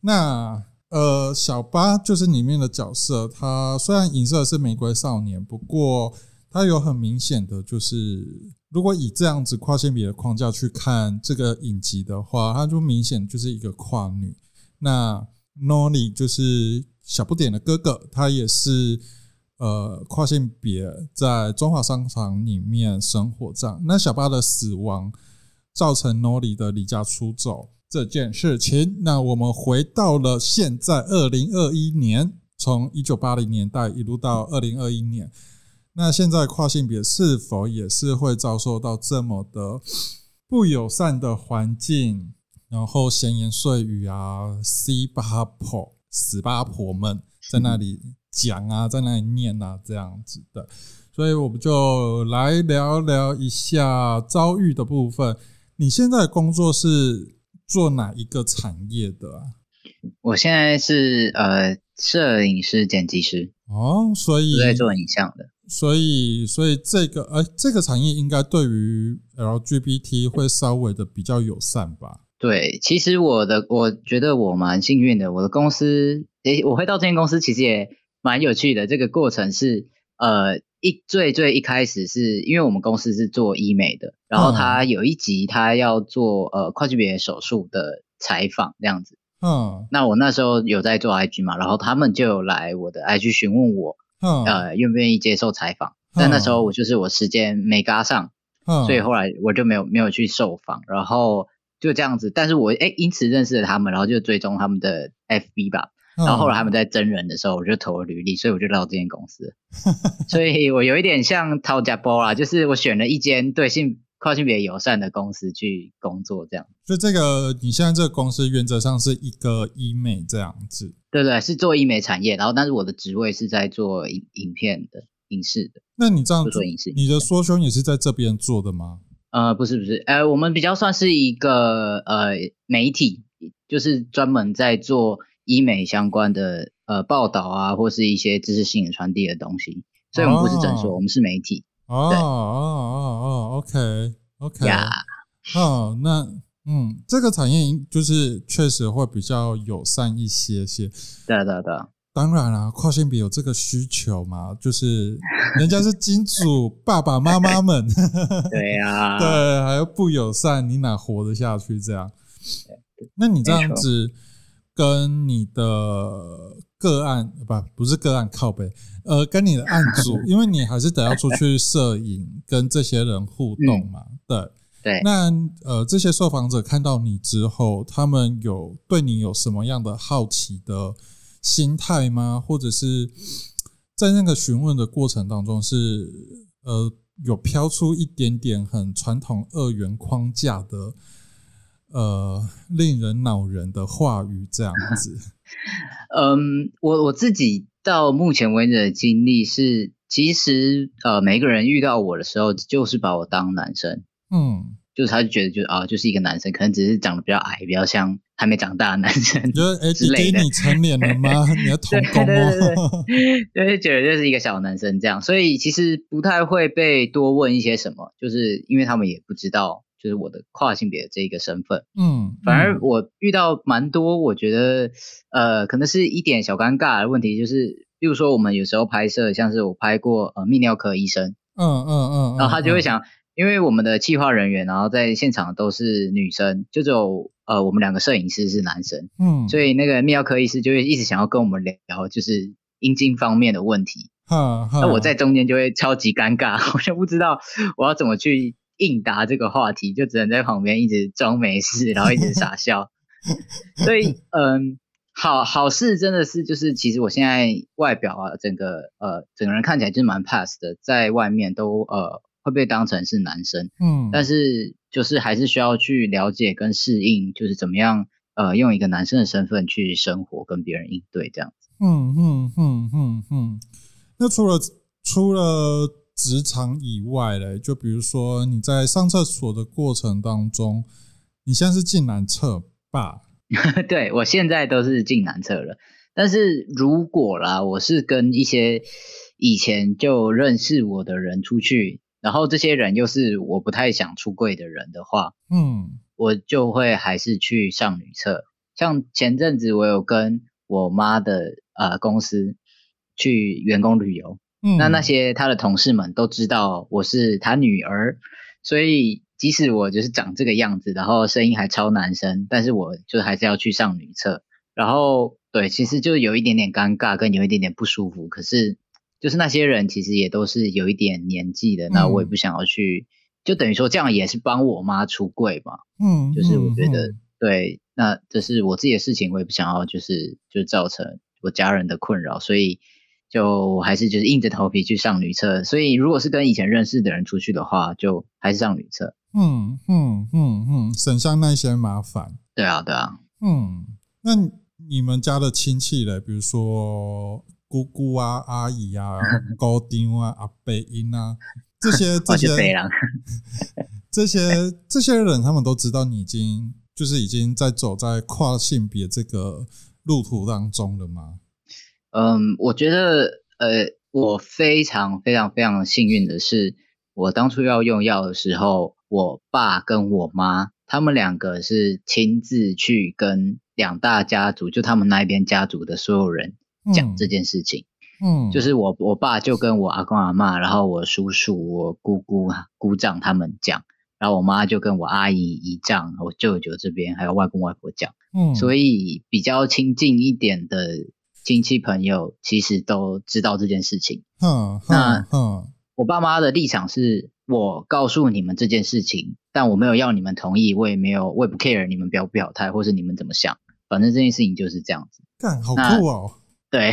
[SPEAKER 2] 那呃，小八就是里面的角色，他虽然影射的是玫瑰少年，不过他有很明显的，就是如果以这样子跨性别的框架去看这个影集的话，他就明显就是一个跨女。那 Nolly 就是小不点的哥哥，他也是。呃，跨性别在中华商场里面生活这样，那小八的死亡造成诺丽的离家出走这件事情。那我们回到了现在二零二一年，从一九八零年代一路到二零二一年，那现在跨性别是否也是会遭受到这么的不友善的环境，然后闲言碎语啊，C 八婆死八婆们在那里。讲啊，在那里念啊，这样子的，所以我们就来聊聊一下遭遇的部分。你现在工作是做哪一个产业的？
[SPEAKER 1] 我现在是呃摄影师、剪辑师
[SPEAKER 2] 哦，所以
[SPEAKER 1] 在做影像的。
[SPEAKER 2] 所以，所以这个呃这个产业应该对于 LGBT 会稍微的比较友善吧？
[SPEAKER 1] 对，其实我的我觉得我蛮幸运的，我的公司诶，我会到这间公司其实也。蛮有趣的，这个过程是，呃，一最最一开始是因为我们公司是做医美的，然后他有一集他要做呃跨性别手术的采访这样子，嗯，那我那时候有在做 IG 嘛，然后他们就有来我的 IG 询问我，嗯，呃，愿不愿意接受采访，但那时候我就是我时间没搭上，嗯，所以后来我就没有没有去受访，然后就这样子，但是我哎因此认识了他们，然后就追踪他们的 FB 吧。然后后来他们在真人的时候，我就投了履历，所以我就到这间公司。所以我有一点像掏家包啦，就是我选了一间对性跨性别友善的公司去工作，这样。
[SPEAKER 2] 所以这个你现在这个公司原则上是一个医美这样子，
[SPEAKER 1] 对对，是做医美产业，然后但是我的职位是在做影影片的、影视的。
[SPEAKER 2] 那你这样
[SPEAKER 1] 就做影视
[SPEAKER 2] 你的缩胸也是在这边做的吗？
[SPEAKER 1] 呃，不是不是，呃，我们比较算是一个呃媒体，就是专门在做医美相关的呃报道啊，或是一些知识性的传递的东西。所以我们不是诊所，
[SPEAKER 2] 哦
[SPEAKER 1] 我们是媒体。
[SPEAKER 2] 哦哦哦哦，OK OK，
[SPEAKER 1] 呀，
[SPEAKER 2] 哦，那嗯，这个产业就是确实会比较友善一些些。
[SPEAKER 1] 对啊对啊对啊，
[SPEAKER 2] 当然啦、跨性别有这个需求嘛，就是人家是金主爸爸妈妈们，
[SPEAKER 1] 对啊，
[SPEAKER 2] 对，还要不友善，你哪活得下去？这样，那你这样子跟你的个案不不是个案靠背，呃，跟你的案主，因为你还是得要出去摄影，跟这些人互动嘛，对。
[SPEAKER 1] 对，
[SPEAKER 2] 那呃，这些受访者看到你之后，他们有对你有什么样的好奇的心态吗？或者是在那个询问的过程当中是，呃有飘出一点点很传统二元框架的呃令人恼人的话语这样子？
[SPEAKER 1] 嗯，我我自己到目前为止的经历是，其实呃每个人遇到我的时候，就是把我当男生。
[SPEAKER 2] 嗯，
[SPEAKER 1] 就是他就觉得就是啊，就是一个男生，可能只是长得比较矮，比较像还没长大的男生
[SPEAKER 2] 你觉得哎，
[SPEAKER 1] 之类的。
[SPEAKER 2] 弟弟你成年了吗？你要童工
[SPEAKER 1] 对对对
[SPEAKER 2] 哦。
[SPEAKER 1] 就是觉得就是一个小男生这样，所以其实不太会被多问一些什么，就是因为他们也不知道就是我的跨性别的这一个身份，
[SPEAKER 2] 嗯，
[SPEAKER 1] 反而
[SPEAKER 2] 嗯。
[SPEAKER 1] 我遇到蛮多，我觉得呃可能是一点小尴尬的问题，就是比如说我们有时候拍摄，像是我拍过呃泌尿科医生，
[SPEAKER 2] 嗯嗯嗯，
[SPEAKER 1] 然后他就会
[SPEAKER 2] 嗯
[SPEAKER 1] 想，因为我们的企划人员，然后在现场都是女生，就只有呃我们两个摄影师是男生，
[SPEAKER 2] 嗯，
[SPEAKER 1] 所以那个泌尿科医师就会一直想要跟我们聊，就是阴茎方面的问题。
[SPEAKER 2] 哈哈，
[SPEAKER 1] 那我在中间就会超级尴尬，我就不知道我要怎么去应答这个话题，就只能在旁边一直装没事，然后一直傻笑。所以，嗯，好好事真的是就是，其实我现在外表啊，整个呃整个人看起来就是蛮 pass 的，在外面都呃会被当成是男生，
[SPEAKER 2] 嗯，
[SPEAKER 1] 但是就是还是需要去了解跟适应，就是怎么样呃用一个男生的身份去生活，跟别人应对这样子。
[SPEAKER 2] 嗯嗯嗯嗯嗯。那除了除了职场以外嘞，就比如说你在上厕所的过程当中，你现在是进男厕吧？
[SPEAKER 1] 对我现在都是进男厕了，但是如果啦，我是跟一些以前就认识我的人出去，然后这些人又是我不太想出柜的人的话，
[SPEAKER 2] 嗯
[SPEAKER 1] 我就会还是去上女厕。像前阵子我有跟我妈的呃公司去员工旅游，
[SPEAKER 2] 嗯，
[SPEAKER 1] 那那些他的同事们都知道我是他女儿，所以即使我就是长这个样子，然后声音还超男生，但是我就还是要去上女厕。然后对，其实就有一点点尴尬，跟有一点点不舒服。可是就是那些人其实也都是有一点年纪的，那我也不想要去，就等于说这样也是帮我妈出柜嘛。
[SPEAKER 2] 嗯，
[SPEAKER 1] 就是我觉得
[SPEAKER 2] 嗯
[SPEAKER 1] 对，那这是我自己的事情，我也不想要就是就造成我家人的困扰，所以就还是就是硬着头皮去上女厕。所以如果是跟以前认识的人出去的话，就还是上女厕。
[SPEAKER 2] 嗯嗯嗯嗯，省下那些麻烦。
[SPEAKER 1] 对啊，对啊，
[SPEAKER 2] 嗯，那你们家的亲戚嘞，比如说姑姑啊、阿姨啊、高丁啊、阿伯英啊，这些这
[SPEAKER 1] 我是飞
[SPEAKER 2] 些
[SPEAKER 1] 狼。
[SPEAKER 2] 这些这些人，他们都知道你已经就是已经在走在跨性别这个路途当中了吗？
[SPEAKER 1] 嗯，我觉得呃，我非常非常非常幸运的是，我当初要用药的时候，我爸跟我妈他们两个是亲自去跟两大家族，就他们那一边家族的所有人讲
[SPEAKER 2] 嗯
[SPEAKER 1] 这件事情。
[SPEAKER 2] 嗯，
[SPEAKER 1] 就是我我爸就跟我阿公阿妈，然后我叔叔、我姑姑、姑丈他们讲，然后我妈就跟我阿姨、姨丈、我舅舅这边还有外公外婆讲，
[SPEAKER 2] 嗯，
[SPEAKER 1] 所
[SPEAKER 2] 以
[SPEAKER 1] 以比较亲近一点的亲戚朋友其实都知道这件事情。
[SPEAKER 2] 嗯
[SPEAKER 1] 那
[SPEAKER 2] 哼哼，
[SPEAKER 1] 我爸妈的立场是我告诉你们这件事情，但我没有要你们同意，我也没有我也不 care 你们表不表态，或是你们怎么想，反正这件事情就是这样子。
[SPEAKER 2] 干好
[SPEAKER 1] 那
[SPEAKER 2] 酷哦，
[SPEAKER 1] 对，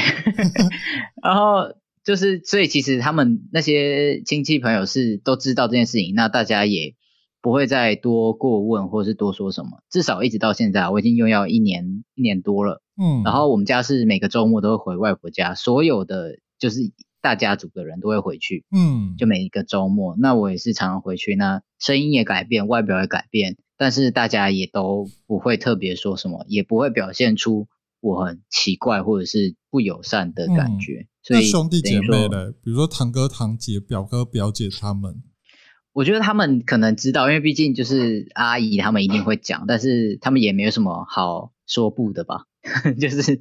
[SPEAKER 1] 然后就是，所以其实他们那些亲戚朋友是都知道这件事情，那大家也不会再多过问或是多说什么。至少一直到现在，我已经用药一年一年多了。
[SPEAKER 2] 嗯，
[SPEAKER 1] 然后我们家是每个周末都会回外婆家，所有的就是大家族的人都会回去，
[SPEAKER 2] 嗯，
[SPEAKER 1] 就每一个周末。那我也是常常回去，那声音也改变，外表也改变，但是大家也都不会特别说什么，也不会表现出我很奇怪或者是不友善的感觉。所以
[SPEAKER 2] 那兄弟姐妹的，比如说堂哥堂姐、表哥表姐他们，
[SPEAKER 1] 我觉得他们可能知道，因为毕竟就是阿姨他们一定会讲，但是他们也没有什么好说不的吧，就是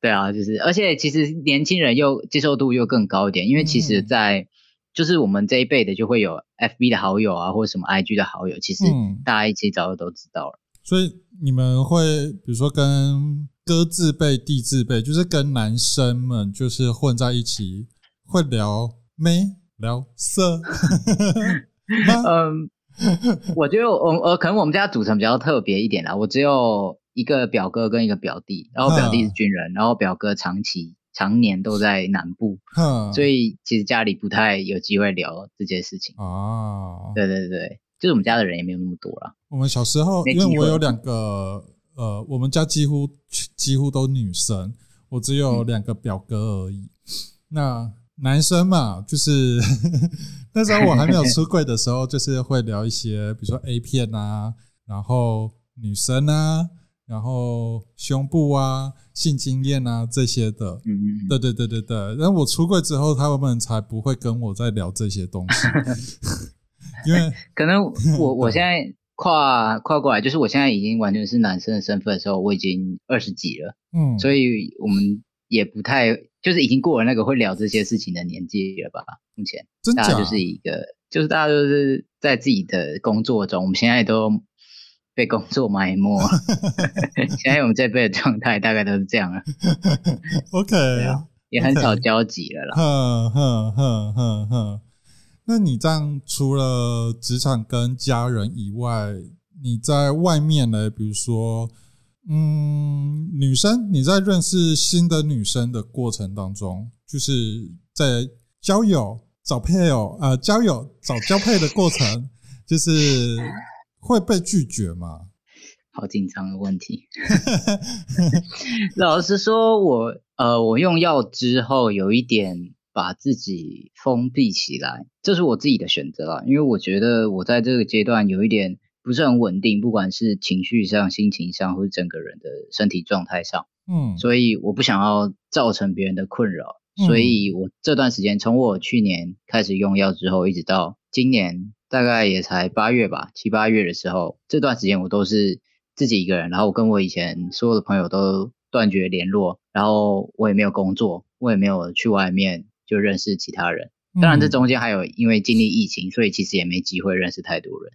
[SPEAKER 1] 对啊，就是而且其实年轻人又接受度又更高一点，因为其实
[SPEAKER 2] 嗯
[SPEAKER 1] 在，就是我们这一辈的就会有 FB 的好友啊，或者什么 IG 的好友，其实
[SPEAKER 2] 嗯
[SPEAKER 1] 大家一起早就都知道了。
[SPEAKER 2] 所以你们会比如说跟哥字辈、弟字辈，就是跟男生们就是混在一起，会聊妹、聊色吗？
[SPEAKER 1] 嗯，我觉得我呃，可能我们家组成比较特别一点啦。我只有一个表哥跟一个表弟，然后表弟是军人，然后表哥长期常年都在南部，所以其实家里不太有机会聊这件事情。
[SPEAKER 2] 哦，
[SPEAKER 1] 对对对，就是我们家的人也没有那么多啦。
[SPEAKER 2] 我们小时候，因为我有两个，呃，我们家几乎几乎都女生，我只有
[SPEAKER 1] 嗯
[SPEAKER 2] 两个表哥而已。那男生嘛，就是 那时候我还没有出柜的时候，就是会聊一些，比如说 A 片啊，然后女生啊，然后胸部啊、性经验啊这些的。
[SPEAKER 1] 嗯嗯嗯，
[SPEAKER 2] 对对对对对，然后我出柜之后，他们才不会跟我在聊这些东西，因为
[SPEAKER 1] 可能我 我现在跨跨过来，就是我现在已经完全是男生的身份的时候，我已经二十几了，
[SPEAKER 2] 嗯，
[SPEAKER 1] 所以我们也不太就是已经过了那个会聊这些事情的年纪了吧？目前
[SPEAKER 2] 真假
[SPEAKER 1] 大家就是一个，就是大家都是在自己的工作中，我们现在都被工作埋没。现在我们这辈的状态大概都是这样了，
[SPEAKER 2] OK，
[SPEAKER 1] 啊也很少交集了啦。
[SPEAKER 2] 哼哼哼哼哼。那你这样除了职场跟家人以外，你在外面呢？比如说，嗯，女生你在认识新的女生的过程当中，就是在交友、找配偶、呃，交友找交配的过程，就是会被拒绝吗？
[SPEAKER 1] 好紧张的问题。老实说，我呃，我用药之后有一点把自己封闭起来，这是我自己的选择啦。因为我觉得我在这个阶段有一点不是很稳定，不管是情绪上、心情上，或是整个人的身体状态上，
[SPEAKER 2] 嗯
[SPEAKER 1] 所以我不想要造成别人的困扰，
[SPEAKER 2] 嗯
[SPEAKER 1] 所以我这段时间从我去年开始用药之后，一直到今年大概也才八月吧，七八月的时候，这段时间我都是自己一个人，然后我跟我以前所有的朋友都断绝联络，然后我也没有工作，我也没有去外面就认识其他人。当然，这
[SPEAKER 2] 嗯
[SPEAKER 1] 中间还有因为经历疫情，所以其实也没机会认识太多人。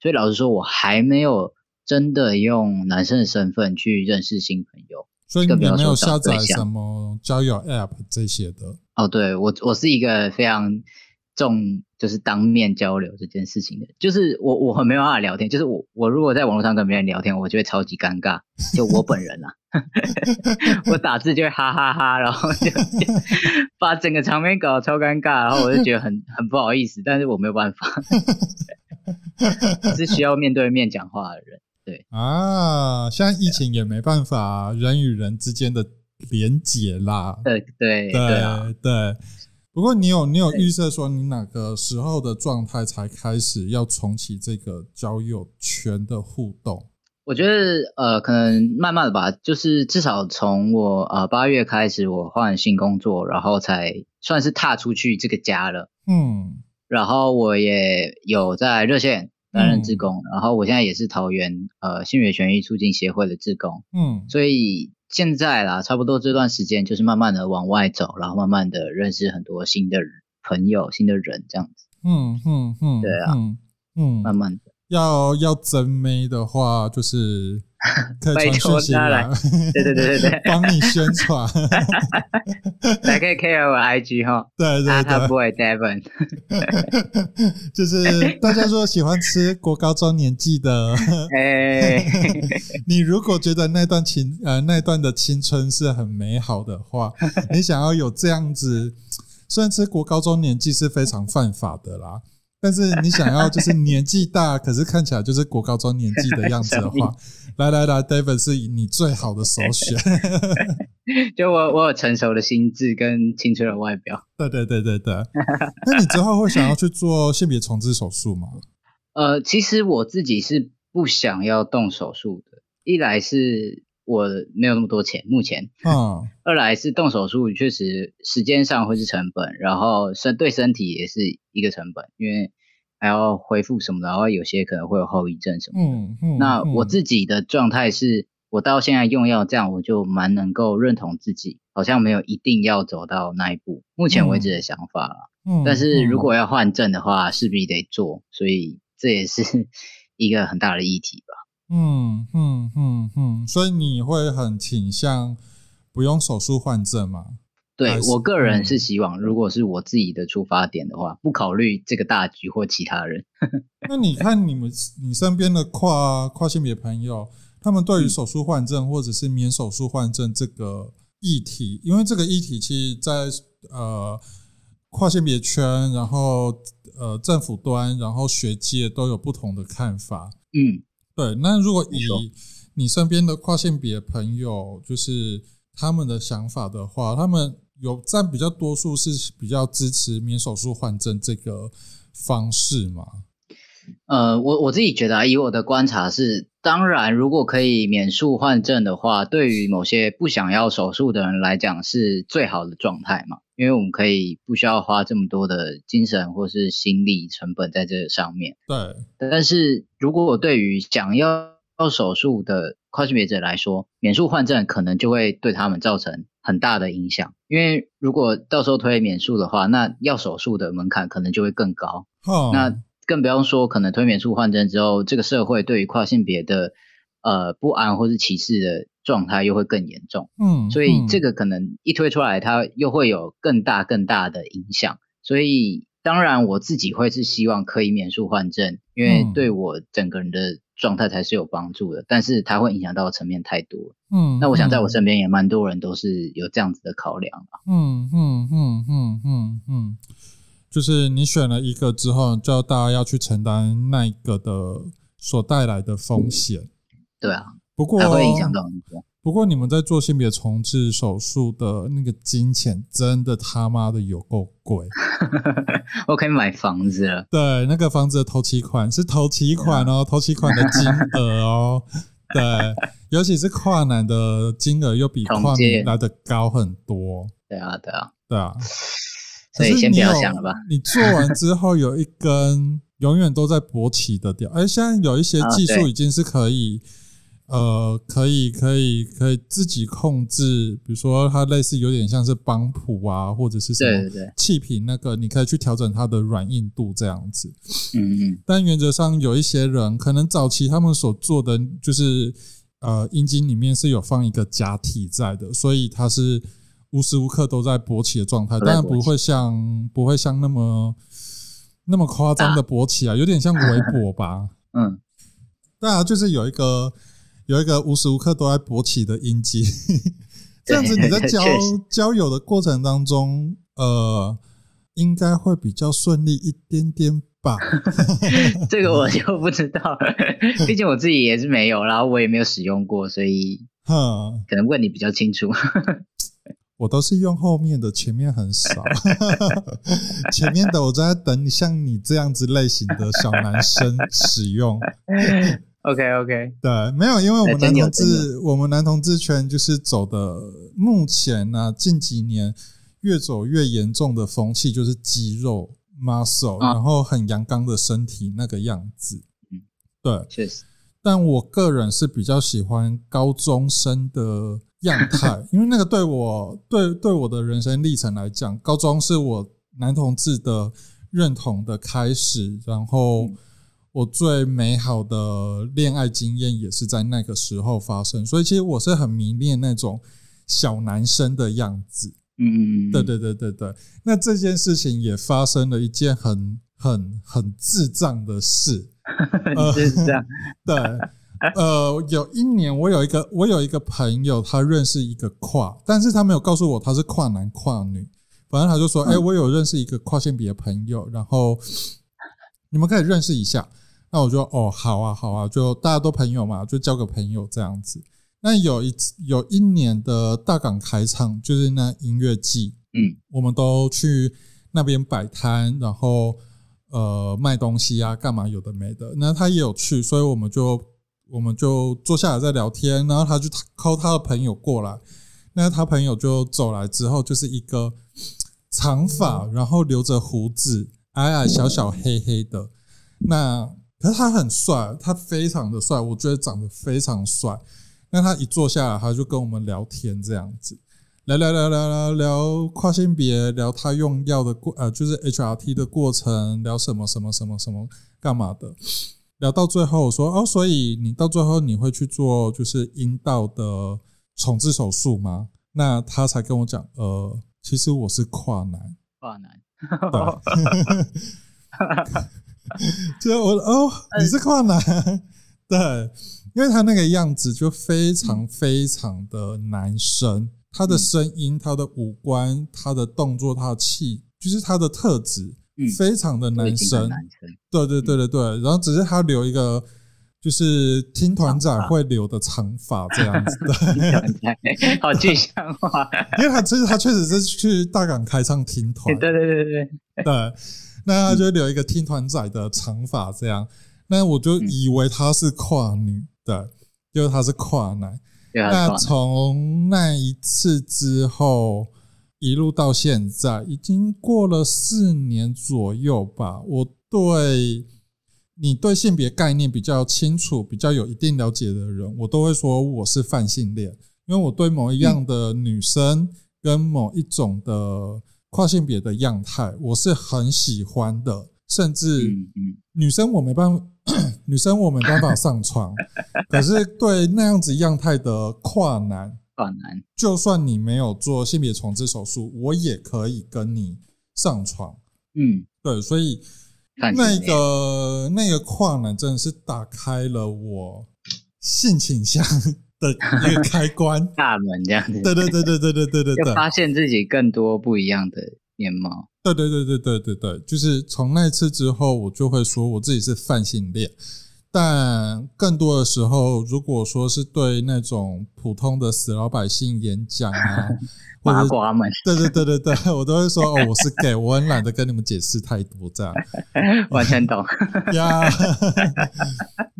[SPEAKER 1] 所以老实说，我还没有真的用男生的身份去认识新朋友。
[SPEAKER 2] 所以你
[SPEAKER 1] 更不要
[SPEAKER 2] 没有下载什么交友 App 这些的。
[SPEAKER 1] 哦，对我我是一个非常重就是当面交流这件事情的，就是我我很没有办法聊天，就是我我如果在网络上跟别人聊天，我就会超级尴尬，就我本人啊，我打字就会哈哈哈然后就就把整个场面搞得超尴尬，然后我就觉得很很不好意思，但是我没有办法，是需要面对面讲话的人。
[SPEAKER 2] 对啊，现在疫情也没办法，人与人之间的连结啦。
[SPEAKER 1] 对对对啊，
[SPEAKER 2] 对。不过你有你有预设说你哪个时候的状态才开始要重启这个交友圈的互动？
[SPEAKER 1] 我觉得呃，可能慢慢的吧，就是至少从我呃八月开始，我换新工作，然后才算是踏出去这个家了。
[SPEAKER 2] 嗯。
[SPEAKER 1] 然后我也有在热线担任志
[SPEAKER 2] 嗯。
[SPEAKER 1] 工，然后我现在也是桃园呃性别权益促进协会的志工，
[SPEAKER 2] 嗯。
[SPEAKER 1] 所以现在啦，差不多这段时间就是慢慢的往外走，然后慢慢的认识很多新的朋友、新的人，这样子，
[SPEAKER 2] 嗯嗯嗯，
[SPEAKER 1] 对啊
[SPEAKER 2] 嗯嗯，
[SPEAKER 1] 慢慢的。
[SPEAKER 2] 要要真妹的话，就是
[SPEAKER 1] 拜
[SPEAKER 2] 传讯息
[SPEAKER 1] 托他来
[SPEAKER 2] 来，
[SPEAKER 1] 对对对对 对
[SPEAKER 2] 帮你宣传。
[SPEAKER 1] 来可以 care 我 IG 哈
[SPEAKER 2] 对对对。
[SPEAKER 1] T，boy Devon，
[SPEAKER 2] 就是大家说喜欢吃国高中年纪的，
[SPEAKER 1] 哎，
[SPEAKER 2] 你如果觉得那段青呃那段的青春是很美好的话，你想要有这样子，虽然吃国高中年纪是非常犯法的啦，但是你想要就是年纪大，可是看起来就是国高中年纪的样子的话，来来来，David 是你最好的首选。
[SPEAKER 1] 就我我有成熟的心智跟青春的外表。
[SPEAKER 2] 对对对对对。那你之后会想要去做性别重置手术吗？
[SPEAKER 1] 呃，其实我自己是不想要动手术的。一来是我没有那么多钱，目前。嗯。二来是动手术确实时间上会是成本，然后身对身体也是一个成本，因为还要恢复什么的，然后有些可能会有后遗症什么的。嗯嗯。那我自己的状态是，我到现在用药这样，我就蛮能够认同自己，好像没有一定要走到那一步。目前为止的想法了。嗯。但是如果要换证的话，势必得做，所以这也是 一个很大的议题吧。
[SPEAKER 2] 嗯嗯嗯嗯，所以你会很倾向不用手术换证吗？
[SPEAKER 1] 对我个人是希望，如果是我自己的出发点的话，不考虑这个大局或其他人。
[SPEAKER 2] 那你看你们你身边的跨跨性别朋友，他们对于手术换证或者是免手术换证这个议题，因为这个议题其实，在呃跨性别圈，然后呃政府端，然后学界都有不同的看法。嗯。对，那如果以你身边的跨性别朋友，就是他们的想法的话，他们有占比较多数是比较支持免手术换证这个方式吗？
[SPEAKER 1] 呃，我我自己觉得，以我的观察是，当然，如果可以免术换证的话，对于某些不想要手术的人来讲，是最好的状态嘛，因为我们可以不需要花这么多的精神或是心力成本在这上面。
[SPEAKER 2] 对，
[SPEAKER 1] 但是如果对于想要要手术的跨性别者来说，免术换证可能就会对他们造成很大的影响，因为如果到时候推免术的话，那要手术的门槛可能就会更高。那更不用说，可能推免术换证之后，这个社会对于跨性别的呃不安或是歧视的状态又会更严重。嗯，所以这个可能一推出来，它又会有更大更大的影响。所以当然我自己会是希望可以免术换证，因为对我整个人的状态才是有帮助的。但是它会影响到层面太多。嗯，那我想在我身边也蛮多人都是有这样子的考量啊。嗯嗯嗯嗯
[SPEAKER 2] 嗯嗯。就是你选了一个之后，就大家要去承担那一个的所带来的风险。
[SPEAKER 1] 对啊，
[SPEAKER 2] 不过
[SPEAKER 1] 会影响到很多。
[SPEAKER 2] 不过你们在做性别重置手术的那个金钱，真的他妈的有够贵。
[SPEAKER 1] 我可以买房子了。
[SPEAKER 2] 对，那个房子的头期款是头期款哦，头期款的金额哦。对，尤其是跨男的金额又比跨女来的高很多。
[SPEAKER 1] 对啊，对啊，
[SPEAKER 2] 对啊。
[SPEAKER 1] 所以先不要想了吧。
[SPEAKER 2] 你做完之后有一根永远都在勃起的掉，而现在有一些技术已经是可以，呃，可以可以可以自己控制，比如说它类似有点像是邦普啊，或者是什么气瓶那个，你可以去调整它的软硬度这样子。嗯嗯。但原则上有一些人可能早期他们所做的就是呃阴茎里面是有放一个假体在的，所以它是。无时无刻都在勃起的状态，当然不会像不会像那么那么夸张的勃起啊，有点像围脖吧。嗯，对啊，就是有一个有一个无时无刻都在勃起的阴茎，这样子你在交交友的过程当中，呃，应该会比较顺利一点点吧。
[SPEAKER 1] 这个我就不知道，毕竟我自己也是没有，然后我也没有使用过，所以可能问你比较清楚。
[SPEAKER 2] 我都是用后面的，前面很少。前面的我在等像你这样子类型的小男生使用。
[SPEAKER 1] OK OK，
[SPEAKER 2] 对，没有，因为我们男同志，我们男同志圈就是走的，目前呢近几年越走越严重的风气就是肌肉 muscle，然后很阳刚的身体那个样子。嗯，对，
[SPEAKER 1] 确实。
[SPEAKER 2] 但我个人是比较喜欢高中生的。样态，因为那个对我对对我的人生历程来讲，高中是我男同志的认同的开始，然后我最美好的恋爱经验也是在那个时候发生，所以其实我是很迷恋那种小男生的样子。嗯嗯对对对对对。那这件事情也发生了一件很很很智障的事。
[SPEAKER 1] 智障。
[SPEAKER 2] 对。呃，有一年我有一个我有一个朋友，他认识一个跨，但是他没有告诉我他是跨男跨女，反正他就说，哎，我有认识一个跨性别朋友，然后你们可以认识一下。那我就哦，好啊，好啊，就大家都朋友嘛，就交个朋友这样子。那有一次有一年的大港开唱，就是那音乐季，
[SPEAKER 1] 嗯，
[SPEAKER 2] 我们都去那边摆摊，然后呃卖东西啊，干嘛有的没的。那他也有去，所以我们就我们就坐下来在聊天，然后他就 call 他的朋友过来，那他朋友就走来之后，就是一个长发，然后留着胡子，矮矮小小黑黑的，那。可是他很帅，他非常的帅，我觉得长得非常帅。那他一坐下来，他就跟我们聊天，这样子聊聊聊聊聊聊跨性别，聊他用药的过呃，就是 HRT 的过程，聊什么什么什么什么干嘛的。聊到最后我说哦，所以你到最后你会去做就是阴道的重置手术吗？那他才跟我讲，呃，其实我是跨男，
[SPEAKER 1] 跨男。
[SPEAKER 2] 就我哦，你是跨男，对，因为他那个样子就非常非常的男生，他的声音、他的五官、他的动作、他的气，就是他的特质，非常的男生。对对对对对，然后只是他留一个就是听团长会留的长发这样子
[SPEAKER 1] 的，好具象化。
[SPEAKER 2] 因为他其实他确实是去大港开唱听团，
[SPEAKER 1] 对对对对
[SPEAKER 2] 对。对。那他就留一个听团仔的长发，这样，那我就以为他是跨女，的，就是他是跨男。那从那一次之后，一路到现在，已经过了四年左右吧。我对你对性别概念比较清楚、比较有一定了解的人，我都会说我是泛性恋，因为我对某一样的女生跟某一种的。跨性别的样态，我是很喜欢的，甚至女生我没办法，女生我没办法上床，可是对那样子样态的跨男，
[SPEAKER 1] 跨男，
[SPEAKER 2] 就算你没有做性别重置手术，我也可以跟你上床。
[SPEAKER 1] 嗯，
[SPEAKER 2] 对，所以那个那个跨男真的是打开了我性倾向。的一个开关
[SPEAKER 1] 大门这样子，
[SPEAKER 2] 对对对对对对对对对，
[SPEAKER 1] 发现自己更多不一样的面貌。
[SPEAKER 2] 对对对对对对对，就是从那次之后，我就会说我自己是泛性恋。但更多的时候，如果说是对那种普通的死老百姓演讲啊，
[SPEAKER 1] 八卦们，
[SPEAKER 2] 对对对对对，我都会说哦，我是 gay，我很懒得跟你们解释太多，这样。
[SPEAKER 1] 完全懂。
[SPEAKER 2] 呀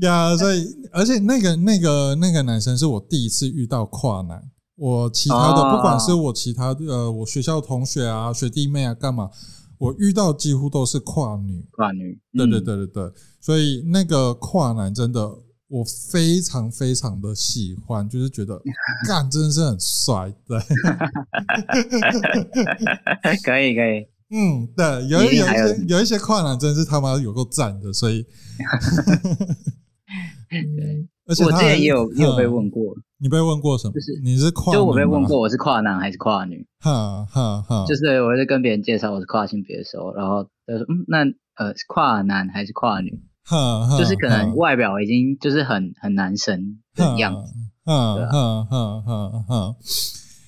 [SPEAKER 2] 呀，所以而且那个那个那个男生是我第一次遇到跨男，我其他的不管是我其他的呃，我学校同学啊、学弟妹啊，干嘛？我遇到几乎都是跨女，
[SPEAKER 1] 跨女，
[SPEAKER 2] 对对对对对，所以那个跨男真的我非常非常的喜欢，就是觉得 干真的是很帅，对，
[SPEAKER 1] 可以可以，
[SPEAKER 2] 嗯，对，有有一些有一些跨男真是他妈有够赞的，所以，而且
[SPEAKER 1] 我之前也有也有被问过。
[SPEAKER 2] 你被问过什么？
[SPEAKER 1] 就是
[SPEAKER 2] 你是跨，
[SPEAKER 1] 就我被问过我是跨男还是跨女？
[SPEAKER 2] 哈哈哈。
[SPEAKER 1] 就是我在跟别人介绍我是跨性别的时候，然后他说：“嗯，那呃，跨男还是跨女？”就是可能外表已经就是很很男神的样子。
[SPEAKER 2] 哈哈哈哈哈。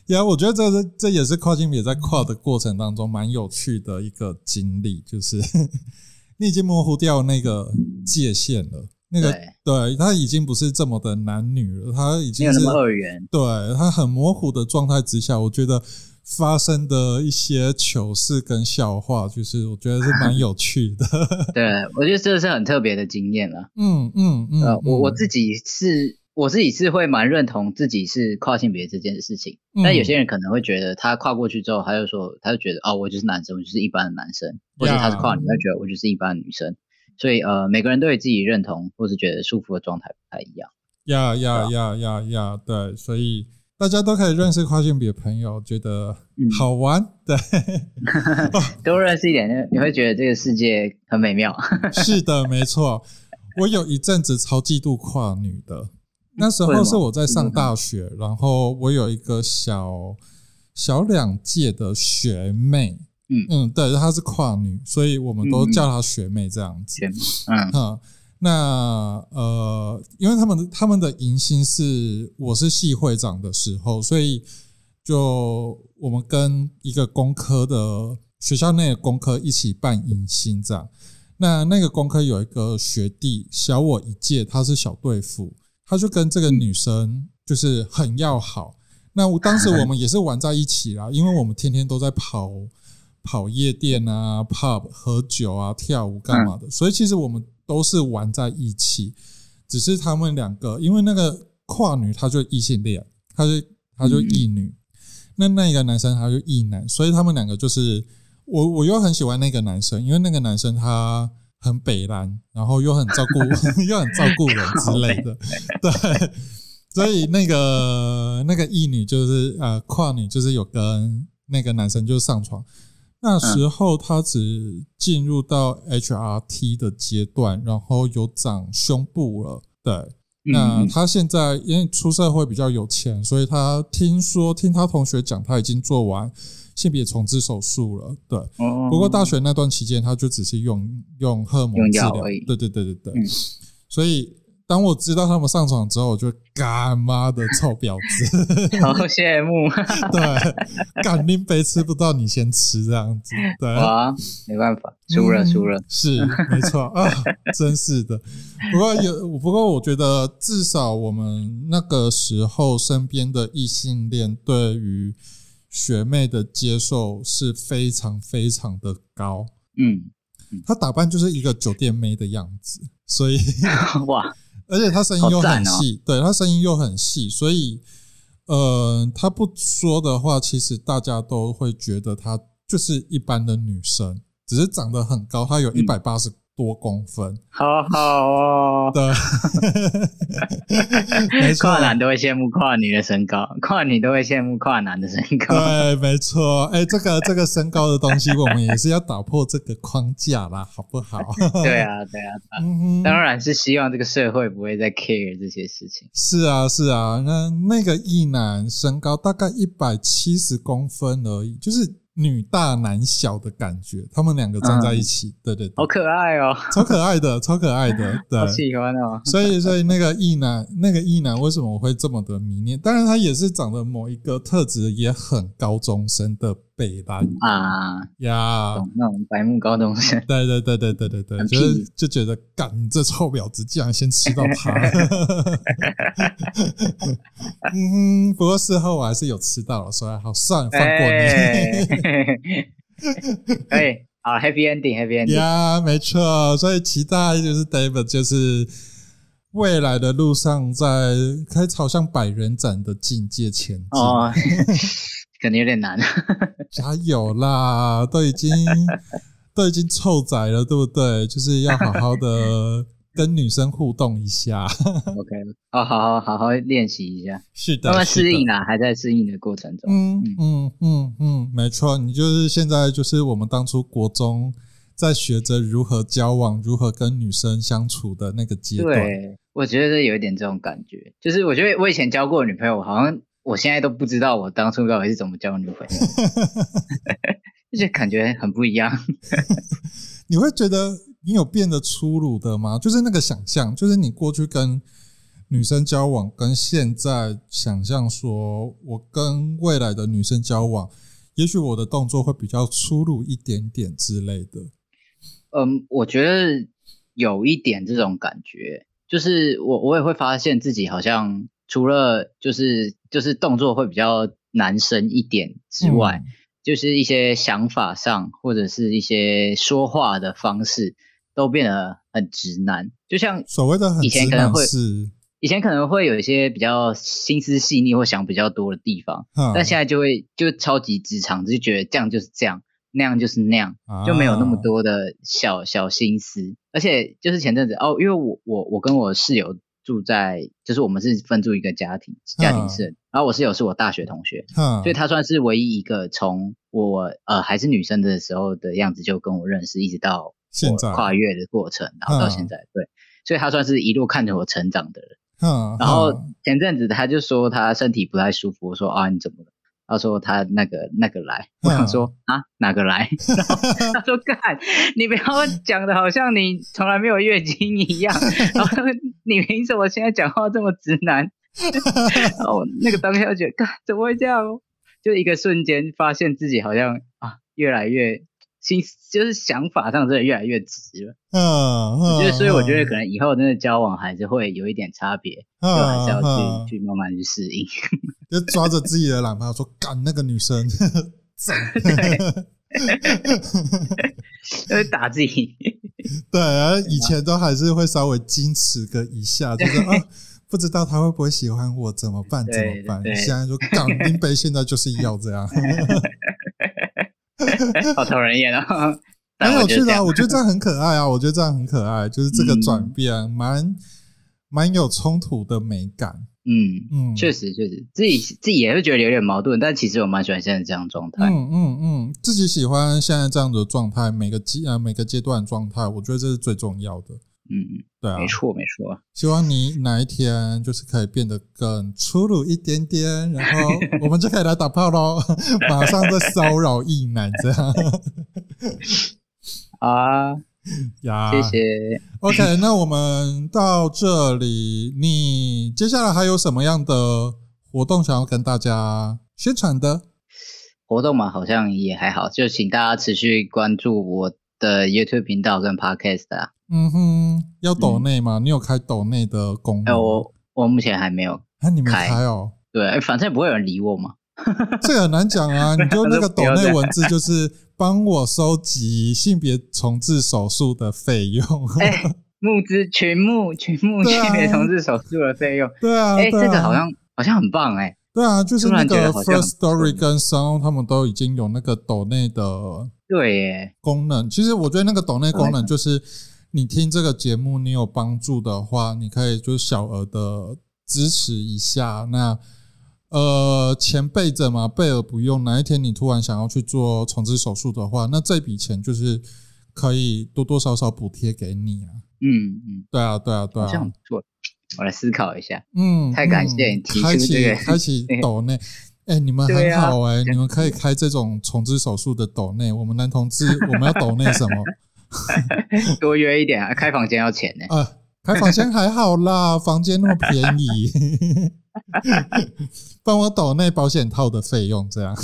[SPEAKER 2] 呀，我觉得这是这也是跨性别在跨的过程当中蛮有趣的一个经历，就是 你已经模糊掉那个界限了。那个对他已经不是这么的男女了，他已经是
[SPEAKER 1] 二元，
[SPEAKER 2] 对他很模糊的状态之下，我觉得发生的一些糗事跟笑话，就是我觉得是蛮有趣的。
[SPEAKER 1] 对，我觉得这是很特别的经验了。
[SPEAKER 2] 嗯嗯嗯，呃，
[SPEAKER 1] 我我自己是，我自己是会蛮认同自己是跨性别这件事情，但有些人可能会觉得他跨过去之后，他就说，他就觉得哦，我就是男生，我就是一般的男生，或者他是跨女，他觉得我就是一般的女生。所以呃，每个人都有自己认同或是觉得舒服的状态不太一样。
[SPEAKER 2] 呀呀呀呀呀，对，所以大家都可以认识跨性别朋友，觉得好玩，对，
[SPEAKER 1] 多认识一点，你会觉得这个世界很美妙。
[SPEAKER 2] 是的，没错。我有一阵子超嫉妒跨女的，那时候是我在上大学，然后我有一个小小两届的学妹。
[SPEAKER 1] 嗯
[SPEAKER 2] 嗯，对，她是跨女，所以我们都叫她学妹这样子。
[SPEAKER 1] 嗯，
[SPEAKER 2] 哈，那呃，因为他们他们的迎新是我是系会长的时候，所以就我们跟一个工科的学校内的工科一起办迎新这样。那那个工科有一个学弟小我一届，他是小队副，他就跟这个女生就是很要好。那我当时我们也是玩在一起啦，因为我们天天都在跑跑夜店啊、pub 喝酒啊、跳舞干嘛的，所以其实我们都是玩在一起。只是他们两个，因为那个跨女她就异性恋，她就她就异女，那那一个男生他就异男，所以他们两个就是我我又很喜欢那个男生，因为那个男生他很北蓝，然后又很照顾 又很照顾人之类的，对，所以那个那个异女就是呃跨女就是有跟那个男生就上床，那时候他只进入到 HRT 的阶段，然后有长胸部了，对。那他现在因为出社会比较有钱，所以他听说听他同学讲，他已经做完性别重置手术了。对，不过大学那段期间，他就只是用用荷尔蒙治疗。对对对对对，所以。当我知道他们上床之后，我就干妈的臭婊子，
[SPEAKER 1] 好羡慕。
[SPEAKER 2] 对，干拎杯吃不到你先吃这样子。对
[SPEAKER 1] 啊，没办法，输了输了。
[SPEAKER 2] 是没错 啊，真是的。不过有，不过我觉得至少我们那个时候身边的异性恋对于学妹的接受是非常非常的高。嗯，她打扮就是一个酒店妹的样子，所以哇。而且他声音又很细，对他声音又很细，所以，呃，他不说的话，其实大家都会觉得他就是一般的女生，只是长得很高，他有一百八十。多公分，
[SPEAKER 1] 好好哦。
[SPEAKER 2] 对，没错，
[SPEAKER 1] 跨男都会羡慕跨女的身高，跨女都会羡慕跨男的身高。
[SPEAKER 2] 对，没错。哎，这个这个身高的东西，我们也是要打破这个框架啦，好不好？
[SPEAKER 1] 对啊，对啊，当然是希望这个社会不会再 care 这些事情。
[SPEAKER 2] 是啊，是啊。那那个异男身高大概一百七十公分而已，就是。女大男小的感觉，他们两个站在一起，对对对，
[SPEAKER 1] 好可爱哦，
[SPEAKER 2] 超可爱的，超可爱的，对，
[SPEAKER 1] 好喜欢哦。
[SPEAKER 2] 所以，所以那个异男，那个异男为什么我会这么的迷恋？当然，他也是长得某一个特质也很高中生的北吧。啊呀，
[SPEAKER 1] 那种白目高中生，
[SPEAKER 2] 对对对对对对对，就就觉得，干这臭婊子，竟然先吃到他。嗯，不过事后我还是有吃到了，所以好算放过你。
[SPEAKER 1] 可以，好，Happy Ending，Happy Ending，
[SPEAKER 2] 呀，没错，所以期待就是 David，就是未来的路上在开朝向百人斩的境界前进，哦，
[SPEAKER 1] 可能有点难，
[SPEAKER 2] 加油啦，都已经都已经臭仔了，对不对？就是要好好的。跟女生互动一下，
[SPEAKER 1] OK，哦，好好好好练习一下，
[SPEAKER 2] 是的，
[SPEAKER 1] 慢慢适应啦，还在适应的过程中。
[SPEAKER 2] 嗯嗯嗯嗯，没错，你就是现在就是我们当初国中在学着如何交往、如何跟女生相处的那个阶段。
[SPEAKER 1] 对，我觉得有一点这种感觉，就是我觉得我以前交过女朋友，好像我现在都不知道我当初到底是怎么交女朋友，而 且感觉很不一样。
[SPEAKER 2] 你会觉得？你有变得粗鲁的吗？就是那个想象，就是你过去跟女生交往，跟现在想象说，我跟未来的女生交往，也许我的动作会比较粗鲁一点点之类的。
[SPEAKER 1] 嗯，我觉得有一点这种感觉，就是我我也会发现自己好像除了就是就是动作会比较男生一点之外，就是一些想法上或者是一些说话的方式。都变得很直男，就像
[SPEAKER 2] 所谓的
[SPEAKER 1] 以前可能会，以前可能会有一些比较心思细腻或想比较多的地方，但现在就会就超级直肠，就觉得这样就是这样，那样就是那样，就没有那么多的小小心思。而且就是前阵子哦，因为我我我跟我室友住在，就是我们是分住一个家庭家庭式，然后我室友是我大学同学，所以他算是唯一一个从我呃还是女生的时候的样子就跟我认识，一直到。
[SPEAKER 2] 现在
[SPEAKER 1] 跨越的过程，然后到现在，对，所以他算是一路看着我成长的人。嗯，然后前阵子他就说他身体不太舒服，我说啊你怎么了？他说他那个那个来，我想说啊哪个来？他说干，你不要讲的好像你从来没有月经一样，然后你凭什么现在讲话这么直男？然后那个当下觉得干怎么会这样？就一个瞬间发现自己好像啊越来越。心就是想法上真的越来越直了。
[SPEAKER 2] 嗯，
[SPEAKER 1] 我觉得，所以我觉得可
[SPEAKER 2] 能
[SPEAKER 1] 能以后真的交往还是会有一点差别，就还是要去去慢慢去适应。
[SPEAKER 2] 就抓着自己的男朋友说干那个女生，赞
[SPEAKER 1] 就是打自己。
[SPEAKER 2] 对，而以前都还是会稍微矜持个一下，就是啊，不知道他会不会喜欢我，怎么办？怎么办？
[SPEAKER 1] 对对
[SPEAKER 2] 现在就干林北，现在就是要这样，
[SPEAKER 1] 好讨人厌啊！但
[SPEAKER 2] 很有趣的啊，
[SPEAKER 1] 我觉得这样
[SPEAKER 2] 很可爱啊，我觉得这样很可爱，就是这个
[SPEAKER 1] 嗯
[SPEAKER 2] 转变蛮蛮有冲突的美感，
[SPEAKER 1] 嗯，
[SPEAKER 2] 嗯，
[SPEAKER 1] 确实确实，自己自己也会觉得有点矛盾，但其实我蛮喜欢现在这样的状态。
[SPEAKER 2] 嗯嗯嗯，自己喜欢现在这样的状态，每个阶呃每个阶段的状态，我觉得这是最重要的。
[SPEAKER 1] 嗯，
[SPEAKER 2] 对啊，
[SPEAKER 1] 没错没错。
[SPEAKER 2] 希望你哪一天就是可以变得更粗鲁一点点，然后我们就可以来打炮喽，马上在骚扰一男这样
[SPEAKER 1] 啊，
[SPEAKER 2] 呀。
[SPEAKER 1] 谢谢。
[SPEAKER 2] OK，那我们到这里，你接下来还有什么样的活动想要跟大家宣传的？
[SPEAKER 1] 活动嘛，好像也还好，就请大家持续关注我的 YouTube 频道跟 Podcast 啊。
[SPEAKER 2] 嗯哼，要抖内吗？你有开抖内的功
[SPEAKER 1] 哎、
[SPEAKER 2] 能？
[SPEAKER 1] 我我目前还没有，
[SPEAKER 2] 啊，你没
[SPEAKER 1] 开
[SPEAKER 2] 开哦。
[SPEAKER 1] 对，哎反正也不会有人理我嘛。
[SPEAKER 2] 这个很难讲啊，你就那个 抖内文字，就是帮我收集性别重置手术的费用。
[SPEAKER 1] 哎、募资群募群募性别重置手术的费用，
[SPEAKER 2] 对啊，
[SPEAKER 1] 哎、这个好像好像很棒哎、
[SPEAKER 2] 对啊，就是
[SPEAKER 1] 突
[SPEAKER 2] 那个
[SPEAKER 1] 然觉得好像
[SPEAKER 2] First Story 跟 Sound 他们都已经有那个抖内的
[SPEAKER 1] 对耶，
[SPEAKER 2] 功能。其实我觉得那个抖内功能就是，你听这个节目你有帮助的话，你可以就是小额的支持一下。那呃，钱备着嘛，备而不用。哪一天你突然想要去做重置手术的话，那这笔钱就是可以多多少少补贴给你啊。
[SPEAKER 1] 嗯嗯，
[SPEAKER 2] 对啊，对啊，对啊
[SPEAKER 1] 好像不。错。我来思考一下。
[SPEAKER 2] 嗯，
[SPEAKER 1] 太感谢
[SPEAKER 2] 嗯
[SPEAKER 1] 你提出
[SPEAKER 2] 开启
[SPEAKER 1] 这个
[SPEAKER 2] 开启抖内。哎、你们很好哎、你们可以开这种重置手术的抖内。我们男同志，我们要抖内什么？
[SPEAKER 1] 多约一点啊，开房间要钱呢。
[SPEAKER 2] 啊，开房间还好啦，房间那么便宜，帮我抖内保险套的费用，这样。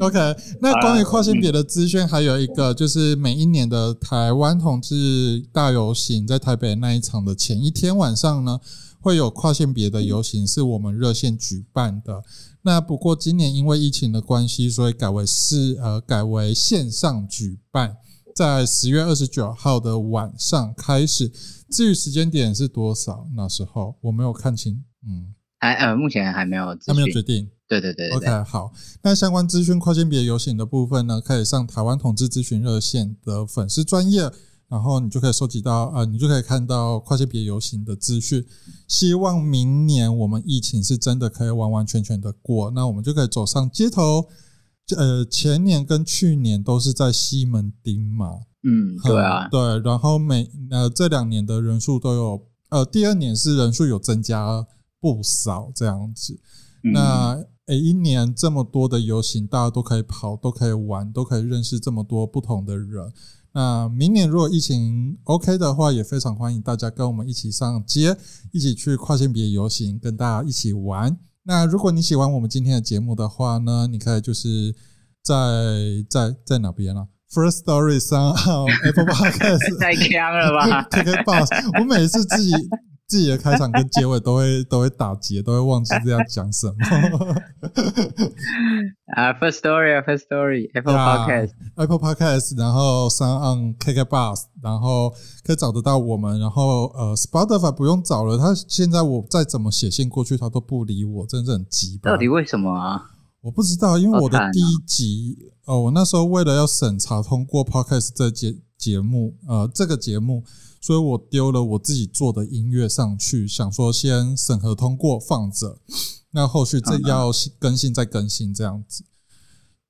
[SPEAKER 2] OK，那关于跨性别的资讯，还有一个就是每一年的台湾同志大游行，在台北那一场的前一天晚上呢，会有跨性别的游行，是我们热线举办的。那不过今年因为疫情的关系，所以改为是呃改为线上举办，在十月二十九号的晚上开始。至于时间点是多少，那时候我没有看清，嗯，
[SPEAKER 1] 还呃，目前还没有资
[SPEAKER 2] 还没有
[SPEAKER 1] 讯
[SPEAKER 2] 决定。
[SPEAKER 1] 对对对对
[SPEAKER 2] OK，好，那相关资讯跨性别游行的部分呢，可以上台湾同志咨询热线的粉丝专业，然后你就可以收集到，呃，你就可以看到跨性别游行的资讯。希望明年我们疫情是真的可以完完全全的过，那我们就可以走上街头。呃，前年跟去年都是在西门町嘛，
[SPEAKER 1] 嗯，对啊
[SPEAKER 2] 嗯，对，然后每呃这两年的人数都有，呃，第二年是人数有增加不少这样子。
[SPEAKER 1] 嗯
[SPEAKER 2] 那诶，一年这么多的游行，大家都可以跑，都可以玩，都可以认识这么多不同的人。那明年如果疫情 OK 的话，也非常欢迎大家跟我们一起上街，一起去跨性别游行，跟大家一起玩。那如果你喜欢我们今天的节目的话呢，你可以就是在在在哪边啊？First Story 上 Apple Podcast
[SPEAKER 1] 太强了吧
[SPEAKER 2] KK Bus，我每次自己自己的开场跟结尾都会都会打结，都会忘记这样讲什么。
[SPEAKER 1] 啊，First Story 啊，First Story，Apple
[SPEAKER 2] Podcast，Apple
[SPEAKER 1] Podcast，
[SPEAKER 2] 然后上岸 KK Bus，然后可以找得到我们，然后呃 Spotify 不用找了，他现在我再怎么写信过去，他都不理我，真的是很急吧
[SPEAKER 1] 到？底为什么啊？
[SPEAKER 2] 我不知道，因为我的第一集，呃，我那时候为了要审查通过 Podcast 这节节目，呃，这个节目，所以我丢了我自己做的音乐上去，想说先审核通过放着，那后续这要更新再更新这样子。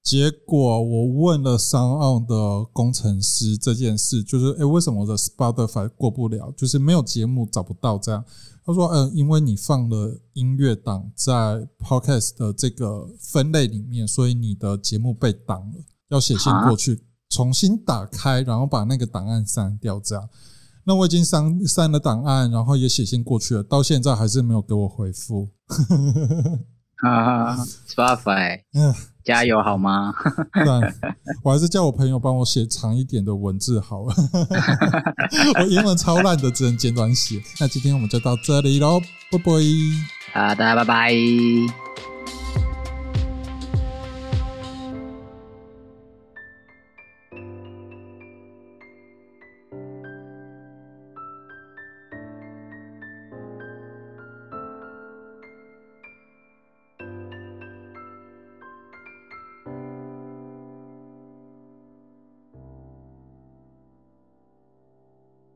[SPEAKER 2] 结果我问了商奥的工程师这件事，就是诶、为什么我的 Spotify 过不了？就是没有节目找不到这样。他说，嗯、因为你放了音乐档在 Podcast 的这个分类里面，所以你的节目被挡了，要写信过去重新打开，然后把那个档案删掉这样。那我已经删删了档案，然后也写信过去了，到现在还是没有给我回复。
[SPEAKER 1] 啊，Spotify，
[SPEAKER 2] 嗯，
[SPEAKER 1] 加油好吗？
[SPEAKER 2] 对，我还是叫我朋友帮我写长一点的文字好了。我英文超烂的，只能简短写。那今天我们就到这里喽，拜拜。
[SPEAKER 1] 啊，大家拜拜。